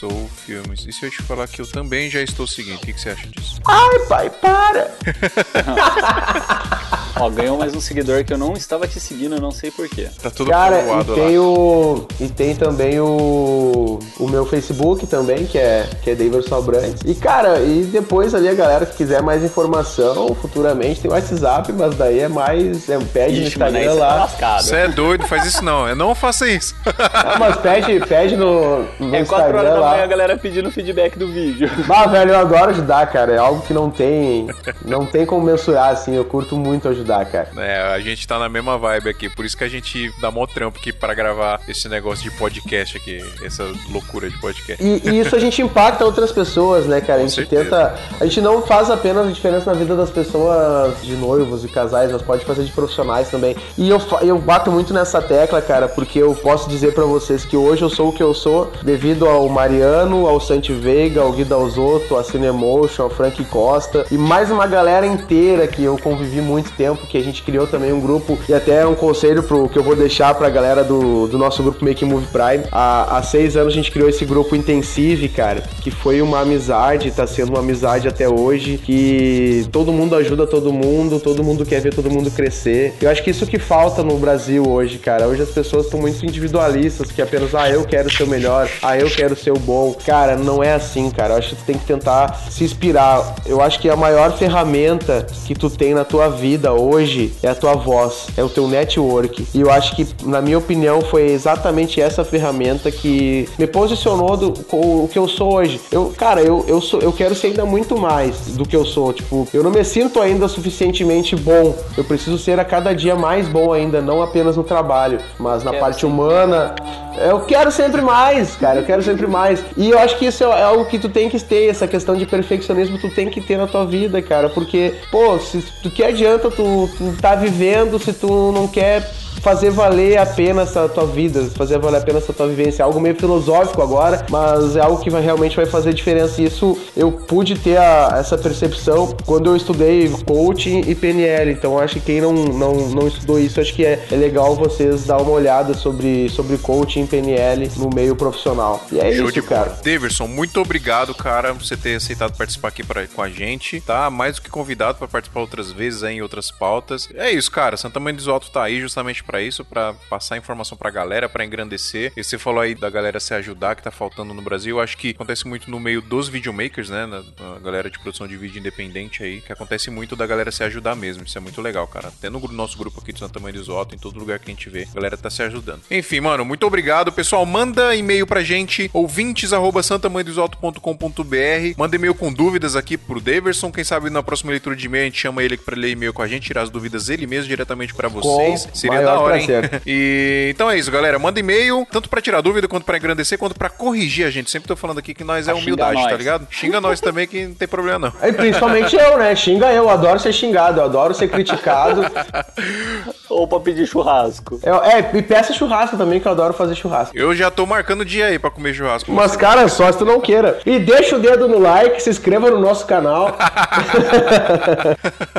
Soul Filmes. E se eu te falar que eu também já estou seguindo, o que, que você acha disso? Ai, pai, para! <laughs> Ó, ganhou mais um seguidor que eu não estava te seguindo, eu não sei porquê. Tá tudo Cara, e tem lá. o. E tem também o. O meu Facebook também, que é, que é Daverson Abrantes. E, cara, e depois ali a galera que quiser mais informação, futuramente tem o WhatsApp, mas daí é mais. É, pede no Ixi, mano, aí Instagram você tá lá. Você é doido, faz isso não. Eu não faça isso. Ah, mas pede, pede no, no É 4 horas Instagram da a galera pedindo feedback do vídeo. <laughs> Ah, velho, eu adoro ajudar, cara. É algo que não tem. Não tem como mensurar, assim. Eu curto muito ajudar, cara. É, a gente tá na mesma vibe aqui, por isso que a gente dá mó trampo aqui pra gravar esse negócio de podcast aqui, essa loucura de podcast. E, e isso a gente impacta outras pessoas, né, cara? A Com gente certeza. tenta. A gente não faz apenas a diferença na vida das pessoas de noivos e casais, mas pode fazer de profissionais também. E eu, eu bato muito nessa tecla, cara, porque eu posso dizer pra vocês que hoje eu sou o que eu sou devido ao Mariano, ao Santi Veiga, ao Guida Alzotto, a Cinemotion, ao Frank Costa e mais uma galera inteira que eu convivi muito tempo, que a gente criou também um grupo e até um conselho pro que eu vou deixar pra galera do, do nosso grupo Make Move Prime. Há, há seis anos a gente criou esse grupo Intensive, cara, que foi uma amizade, tá sendo uma amizade até hoje, que todo mundo ajuda todo mundo, todo mundo quer ver todo mundo crescer. Eu acho que isso que falta no Brasil hoje, cara. Hoje as pessoas estão muito individualistas, que apenas, ah, eu quero ser o melhor, ah, eu quero ser o bom. Cara, não é assim, cara. Eu acho que tu tem que tentar se inspirar. Eu acho que a maior ferramenta que tu tem na tua vida hoje é a tua voz, é o teu network. E eu acho que, na minha opinião, foi exatamente essa ferramenta que me posicionou do, com o que eu sou hoje. Eu, cara, eu, eu, sou, eu quero ser ainda muito mais do que eu sou. Tipo, eu não me sinto ainda suficientemente bom. Eu preciso ser a cada dia mais bom ainda, não apenas no trabalho, mas na Quero parte humana. Eu quero sempre mais, cara. Eu quero sempre mais. E eu acho que isso é algo que tu tem que ter, essa questão de perfeccionismo, tu tem que ter na tua vida, cara. Porque, pô, se tu que adianta tu, tu tá vivendo se tu não quer fazer valer a pena essa tua vida, fazer valer a pena essa tua vivência. É algo meio filosófico agora, mas é algo que vai, realmente vai fazer diferença. E isso eu pude ter a- essa percepção quando eu estudei coaching e PNL. Então acho que quem não, não, não estudou isso, acho que é, é legal vocês dar uma olhada sobre, sobre coaching Team PNL no meio profissional. E é Show isso, de cara. Daverson, muito obrigado, cara, por você ter aceitado participar aqui pra, com a gente, tá? Mais do que convidado pra participar outras vezes aí em outras pautas. É isso, cara. Santa Mãe do Alto tá aí justamente pra isso, pra passar informação pra galera, pra engrandecer. E você falou aí da galera se ajudar, que tá faltando no Brasil. Eu acho que acontece muito no meio dos videomakers, né? Na, na galera de produção de vídeo independente aí, que acontece muito da galera se ajudar mesmo. Isso é muito legal, cara. Até no nosso grupo aqui de Santa Mãe do Alto, em todo lugar que a gente vê, a galera tá se ajudando. Enfim, mano, muito obrigado. Pessoal, manda e-mail pra gente, ouvintes arroba santamãedosalto.com.br. Manda e-mail com dúvidas aqui pro Daverson. Quem sabe na próxima leitura de e-mail a gente chama ele pra ler e-mail com a gente, tirar as dúvidas ele mesmo diretamente pra vocês. Seria maior da hora, prazer. hein? E então é isso, galera. Manda e-mail, tanto pra tirar dúvida, quanto pra engrandecer, quanto pra corrigir a gente. Sempre tô falando aqui que nós é Pra humildade, xingar tá ligado? Xinga nós também que não tem problema não. E principalmente eu, né? Xinga eu, adoro ser xingado, eu adoro ser criticado. Ou pra pedir churrasco. Eu- é, e peça churrasco também, que eu adoro fazer churrasco. Eu já tô marcando o dia aí pra comer churrasco. Mas, cara, só se tu não queira. E deixa o dedo no like, se inscreva no nosso canal. <laughs>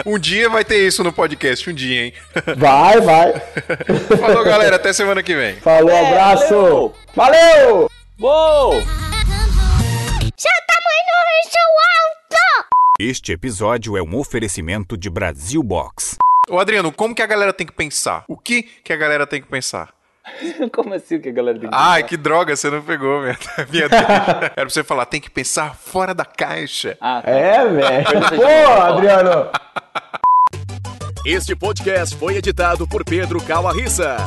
Um dia vai ter isso no podcast, um dia, hein? Vai, vai. Falou, galera. Até semana que vem. Falou, É, abraço. valeu. Valeu! Uou! Seu tamanho é seu alto! Este episódio é um oferecimento de Brasil Box. Ô, Adriano, como que a galera tem que pensar? O que que a galera tem que pensar? <laughs> Como assim que a galera tem que Ai, pensar? que droga, você não pegou minha, <laughs> minha. <laughs> Era pra você falar, tem que pensar fora da caixa. Ah, tá. É, velho. Pô. Adriano. Este podcast foi editado por Pedro Calarissa.